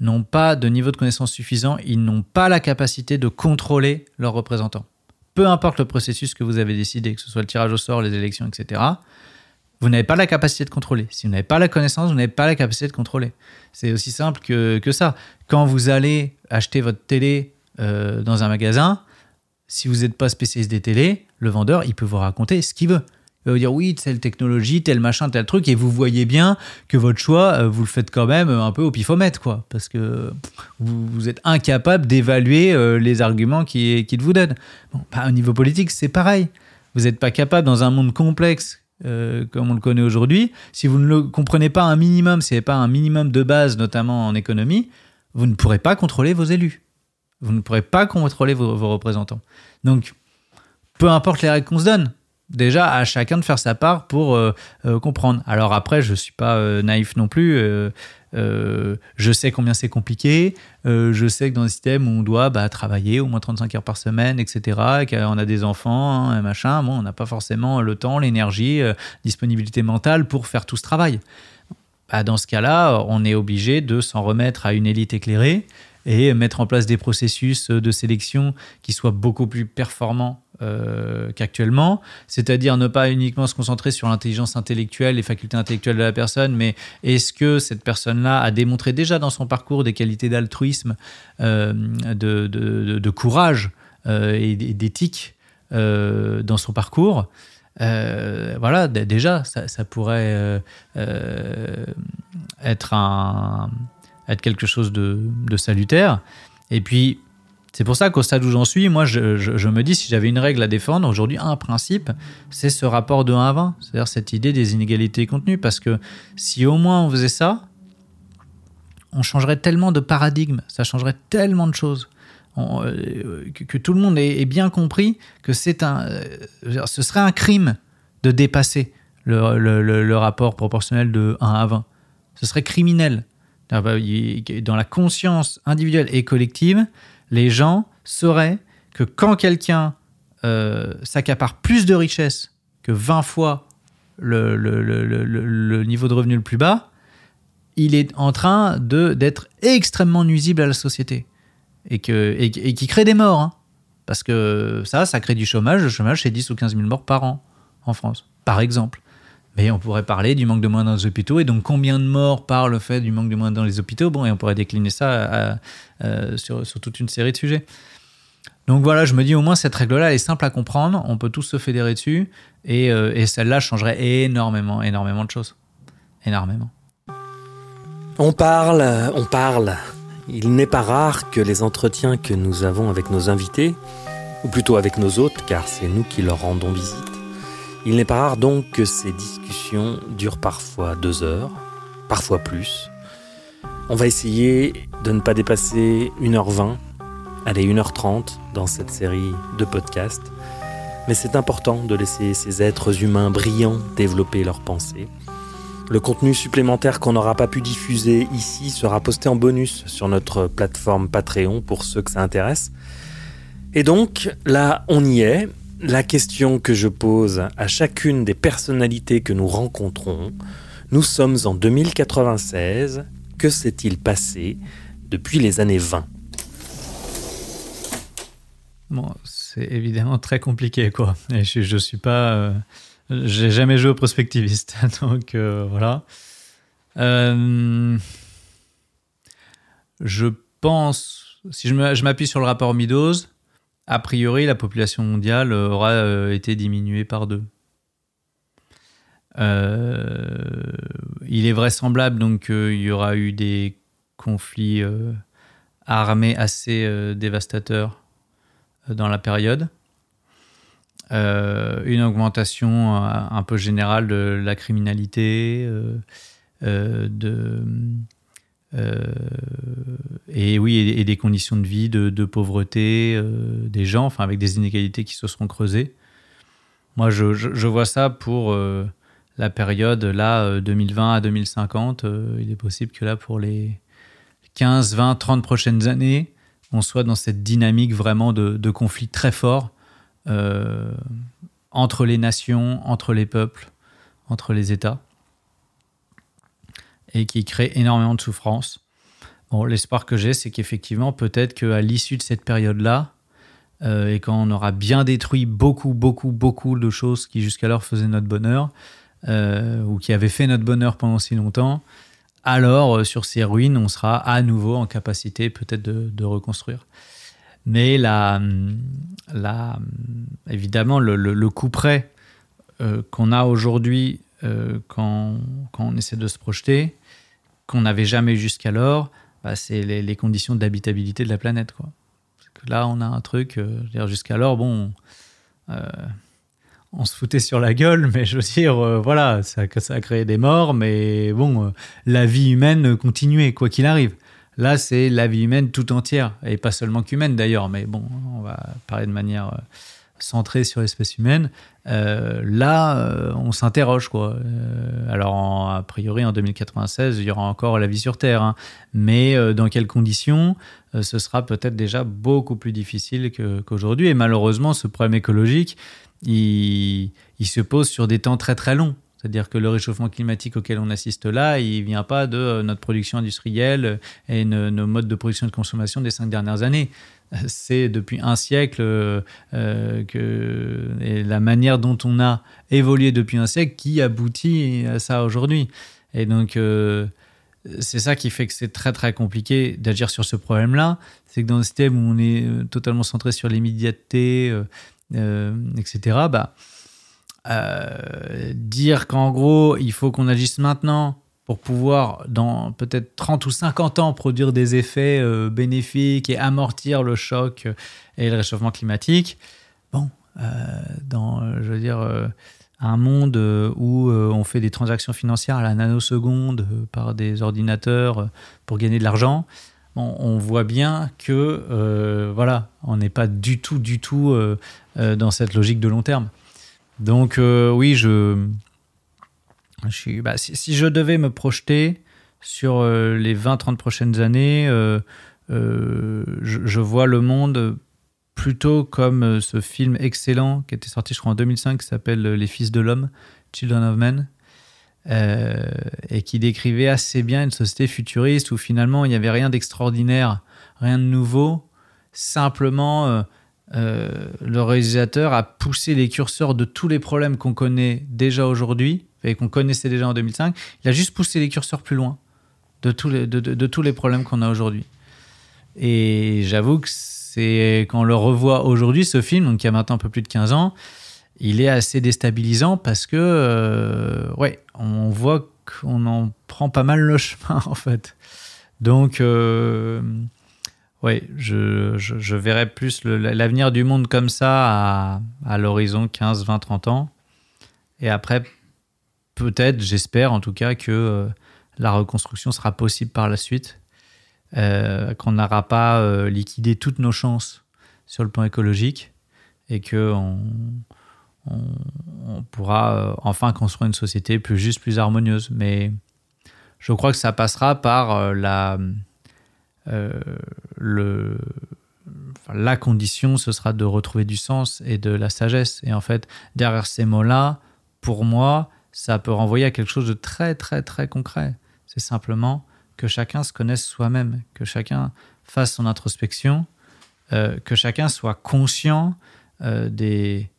n'ont pas de niveau de connaissance suffisant, ils n'ont pas la capacité de contrôler leurs représentants. Peu importe le processus que vous avez décidé, que ce soit le tirage au sort, les élections, etc., vous n'avez pas la capacité de contrôler. Si vous n'avez pas la connaissance, vous n'avez pas la capacité de contrôler. C'est aussi simple que, que ça. Quand vous allez acheter votre télé euh, dans un magasin, si vous n'êtes pas spécialiste des télés, le vendeur, il peut vous raconter ce qu'il veut. Il va vous dire oui, telle technologie, tel machin, tel truc, et vous voyez bien que votre choix, euh, vous le faites quand même un peu au pifomètre, quoi, parce que vous, êtes incapable d'évaluer euh, les arguments qu'il qu'il vous donne. Bah, au niveau politique, c'est pareil. Vous n'êtes pas capable, dans un monde complexe comme on le connaît aujourd'hui, si vous ne le comprenez pas un minimum, si vous n'avez pas un minimum de base, notamment en économie, vous ne pourrez pas contrôler vos élus. Vous ne pourrez pas contrôler vos, représentants. Donc, peu importe les règles qu'on se donne, déjà à chacun de faire sa part pour euh, euh, comprendre. Alors après, je suis pas euh, naïf non plus. je sais combien c'est compliqué. je sais que dans un système où on doit bah, travailler au moins 35 heures par semaine, etc., et qu'on a des enfants, hein, machin, bon, on n'a pas forcément le temps, l'énergie, disponibilité mentale pour faire tout ce travail. Bah, dans ce cas-là, on est obligé de s'en remettre à une élite éclairée et mettre en place des processus de sélection qui soient beaucoup plus performants euh, qu'actuellement, c'est-à-dire ne pas uniquement se concentrer sur l'intelligence intellectuelle, les facultés intellectuelles de la personne, mais est-ce que cette personne-là a démontré déjà dans son parcours des qualités d'altruisme, euh, de, courage euh, et d'éthique euh, dans son parcours Euh, voilà, déjà, ça, pourrait euh, euh, être, un, être quelque chose de, salutaire. Et puis, c'est pour ça qu'au stade où j'en suis, moi, je, me dis, si j'avais une règle à défendre, aujourd'hui, un principe, c'est ce rapport de 1 à 20, c'est-à-dire cette idée des inégalités contenues. Parce que si au moins on faisait ça, on changerait tellement de paradigme, ça changerait tellement de choses. Euh, que, tout le monde ait, bien compris que c'est un, euh, ce serait un crime de dépasser le- le rapport proportionnel de 1 à 20. Ce serait criminel. Dans la conscience individuelle et collective, les gens sauraient que quand quelqu'un euh, s'accapare plus de richesses que 20 fois le, niveau de revenu le plus bas, il est en train d'être extrêmement nuisible à la société et qui crée des morts. hein. Parce que ça, ça crée du chômage. Le chômage, c'est 10 ou 15 000 morts par an en France, par exemple. Mais on pourrait parler du manque de moyens dans les hôpitaux et donc combien de morts par le fait du manque de moyens dans les hôpitaux? Bon, et on pourrait décliner ça à- euh, sur, toute une série de sujets. Donc voilà, je me dis au moins cette règle-là, est simple à comprendre. On peut tous se fédérer dessus et, euh, et celle-là changerait énormément, énormément de choses. Énormément. On parle, on parle. Il n'est pas rare que les entretiens que nous avons avec nos invités, ou plutôt avec nos hôtes, car c'est nous qui leur rendons visite, il n'est pas rare donc que ces discussions durent parfois deux heures, parfois plus. On va essayer de ne pas dépasser 1h20, allez 1h30 dans cette série de podcasts. Mais c'est important de laisser ces êtres humains brillants développer leurs pensées. Le contenu supplémentaire qu'on n'aura pas pu diffuser ici sera posté en bonus sur notre plateforme Patreon pour ceux que ça intéresse. Et donc, là, on y est. La question que je pose à chacune des personnalités que nous rencontrons, nous sommes en 2096. Que s'est-il passé depuis les années 20 Bon, c'est évidemment très compliqué, quoi. Je, je suis pas. euh, J'ai jamais joué au prospectiviste, donc euh, voilà. Euh, je pense, si je m'appuie sur le rapport Meadows, a priori, la population mondiale aura euh, été diminuée par deux. Euh, il est vraisemblable donc qu'il y aura eu des conflits euh, armés assez dévastateurs dans la période. Une augmentation un peu générale de la criminalité, de, et oui, et, des conditions de vie, de, pauvreté euh, des gens, enfin avec des inégalités qui se seront creusées. Moi, je, vois ça pour euh, la période là, euh, 2020 à 2050. euh, il est possible que là, pour les 15, 20, 30 prochaines années, on soit dans cette dynamique vraiment de, conflit très fort euh, entre les nations, entre les peuples, entre les États, et qui crée énormément de souffrance. Bon, l'espoir que j'ai, c'est qu'effectivement, peut-être qu'à l'issue de cette période-là, euh, et quand on aura bien détruit beaucoup, beaucoup, beaucoup de choses qui jusqu'alors faisaient notre bonheur, euh, ou qui avaient fait notre bonheur pendant si longtemps, alors euh, sur ces ruines, on sera à nouveau en capacité peut-être de, reconstruire. Mais la, la, évidemment, le, le- le coup près qu'on a aujourd'hui euh, quand, on essaie de se projeter, qu'on n'avait jamais jusqu'alors, bah, c'est les, conditions d'habitabilité de la planète. Quoi. Que là, on a un truc, euh, jusqu'alors, bon, euh, on se foutait sur la gueule, mais je veux dire, euh, voilà, ça, ça a créé des morts, mais bon, la vie humaine continuait, quoi qu'il arrive. Là, c'est la vie humaine tout entière, et pas seulement qu'humaine d'ailleurs, mais bon, on va parler de manière centrée sur l'espèce humaine. Euh, là, euh, on s'interroge, quoi. Euh, alors, a priori, en 2096, il y aura encore la vie sur Terre, hein. mais dans quelles conditions Ce sera peut-être déjà beaucoup plus difficile qu'aujourd'hui, et malheureusement, ce problème écologique, il se pose sur des temps très très longs. C'est-à-dire que le réchauffement climatique auquel on assiste là, il vient pas de euh, notre production industrielle et no- nos modes de production et de consommation des cinq dernières années. C'est depuis un siècle euh, euh, que et la manière dont on a évolué depuis un siècle qui aboutit à ça aujourd'hui. Et donc euh, c'est ça qui fait que c'est très très compliqué d'agir sur ce problème-là. C'est que dans un système où on est euh, totalement centré sur l'immédiateté, euh, euh, etc., euh, dire qu'en gros, il faut qu'on agisse maintenant pour pouvoir, dans peut-être 30 ou 50 ans, produire des effets euh, bénéfiques et amortir le choc et le réchauffement climatique. Bon, euh, dans, je veux dire, un monde où on fait des transactions financières à la nanoseconde par des ordinateurs pour gagner de l'argent, on voit bien que, voilà, on n'est pas du tout, du tout dans cette logique de long terme. Donc euh, oui, je, suis, bah, si, je devais me projeter sur euh, les 20-30 prochaines années, euh, je, je vois le monde plutôt comme ce film excellent qui était sorti, je crois, en 2005, qui s'appelle Les Fils de l'Homme, Children of Men, et qui décrivait assez bien une société futuriste où finalement il n'y avait rien d'extraordinaire, rien de nouveau, simplement euh, le réalisateur a poussé les curseurs de tous les problèmes qu'on connaît déjà aujourd'hui et qu'on connaissait déjà en 2005. Il a juste poussé les curseurs plus loin de tous les, de, de- de tous les problèmes qu'on a aujourd'hui. Et j'avoue que c'est quand on le revoit aujourd'hui, ce film, donc qui a maintenant un peu plus de 15 ans, il est assez déstabilisant parce que, euh, ouais, on voit qu'on en prend pas mal le chemin, en fait. Donc, euh, ouais, je, je, verrais plus l'avenir du monde comme ça à, à l'horizon 15, 20, 30 ans. Et après, peut-être, j'espère en tout cas, que euh, la reconstruction sera possible par la suite, euh, qu'on n'aura pas euh, liquidé toutes nos chances sur le plan écologique et que on, on, pourra euh, enfin construire une société plus juste, plus harmonieuse. Mais je crois que ça passera par la, enfin, la condition, ce sera de retrouver du sens et de la sagesse. Et en fait, derrière ces mots-là, pour moi, ça peut renvoyer à quelque chose de très, très, très concret. C'est simplement que chacun se connaisse soi-même, que chacun fasse son introspection, euh, que chacun soit conscient euh, des,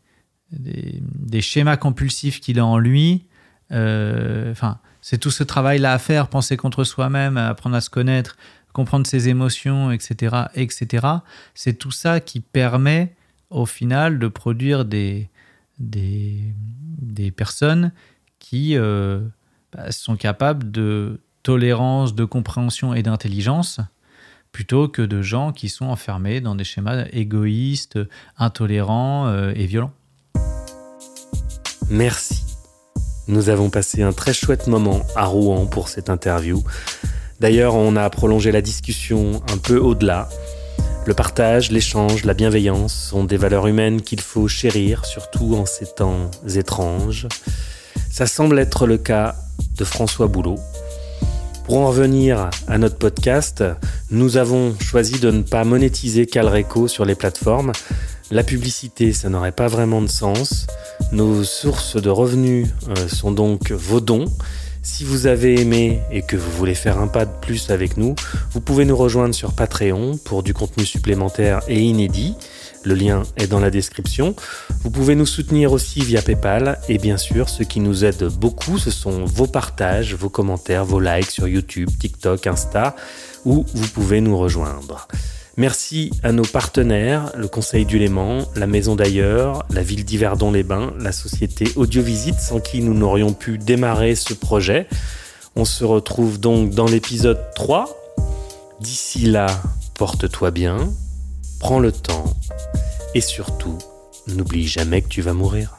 des, schémas compulsifs qu'il a en lui. Euh, Enfin, c'est tout ce travail-là à faire, penser contre soi-même, apprendre à se connaître, comprendre ses émotions, etc., etc. C'est tout ça qui permet, au final, de produire des, des, personnes qui euh, bah, sont capables de tolérance, de compréhension et d'intelligence, plutôt que de gens qui sont enfermés dans des schémas égoïstes, intolérants euh, et violents. Merci. Nous avons passé un très chouette moment à Rouen pour cette interview. D'ailleurs, on a prolongé la discussion un peu au-delà. Le partage, l'échange, la bienveillance sont des valeurs humaines qu'il faut chérir, surtout en ces temps étranges. Ça semble être le cas de François Boulot. Pour en revenir à notre podcast, nous avons choisi de ne pas monétiser Calreco sur les plateformes. La publicité, ça n'aurait pas vraiment de sens. Nos sources de revenus euh, sont donc vos dons. Si vous avez aimé et que vous voulez faire un pas de plus avec nous, vous pouvez nous rejoindre sur Patreon pour du contenu supplémentaire et inédit. Le lien est dans la description. Vous pouvez nous soutenir aussi via PayPal et bien sûr, ce qui nous aide beaucoup, ce sont vos partages, vos commentaires, vos likes sur YouTube, TikTok, Insta, où vous pouvez nous rejoindre. Merci à nos partenaires, le Conseil du Léman, la Maison d'ailleurs, la ville d'Yverdon-les-Bains, la société Audiovisite, sans qui nous n'aurions pu démarrer ce projet. On se retrouve donc dans l'épisode 3. D'ici là, porte-toi bien, prends le temps et surtout, n'oublie jamais que tu vas mourir.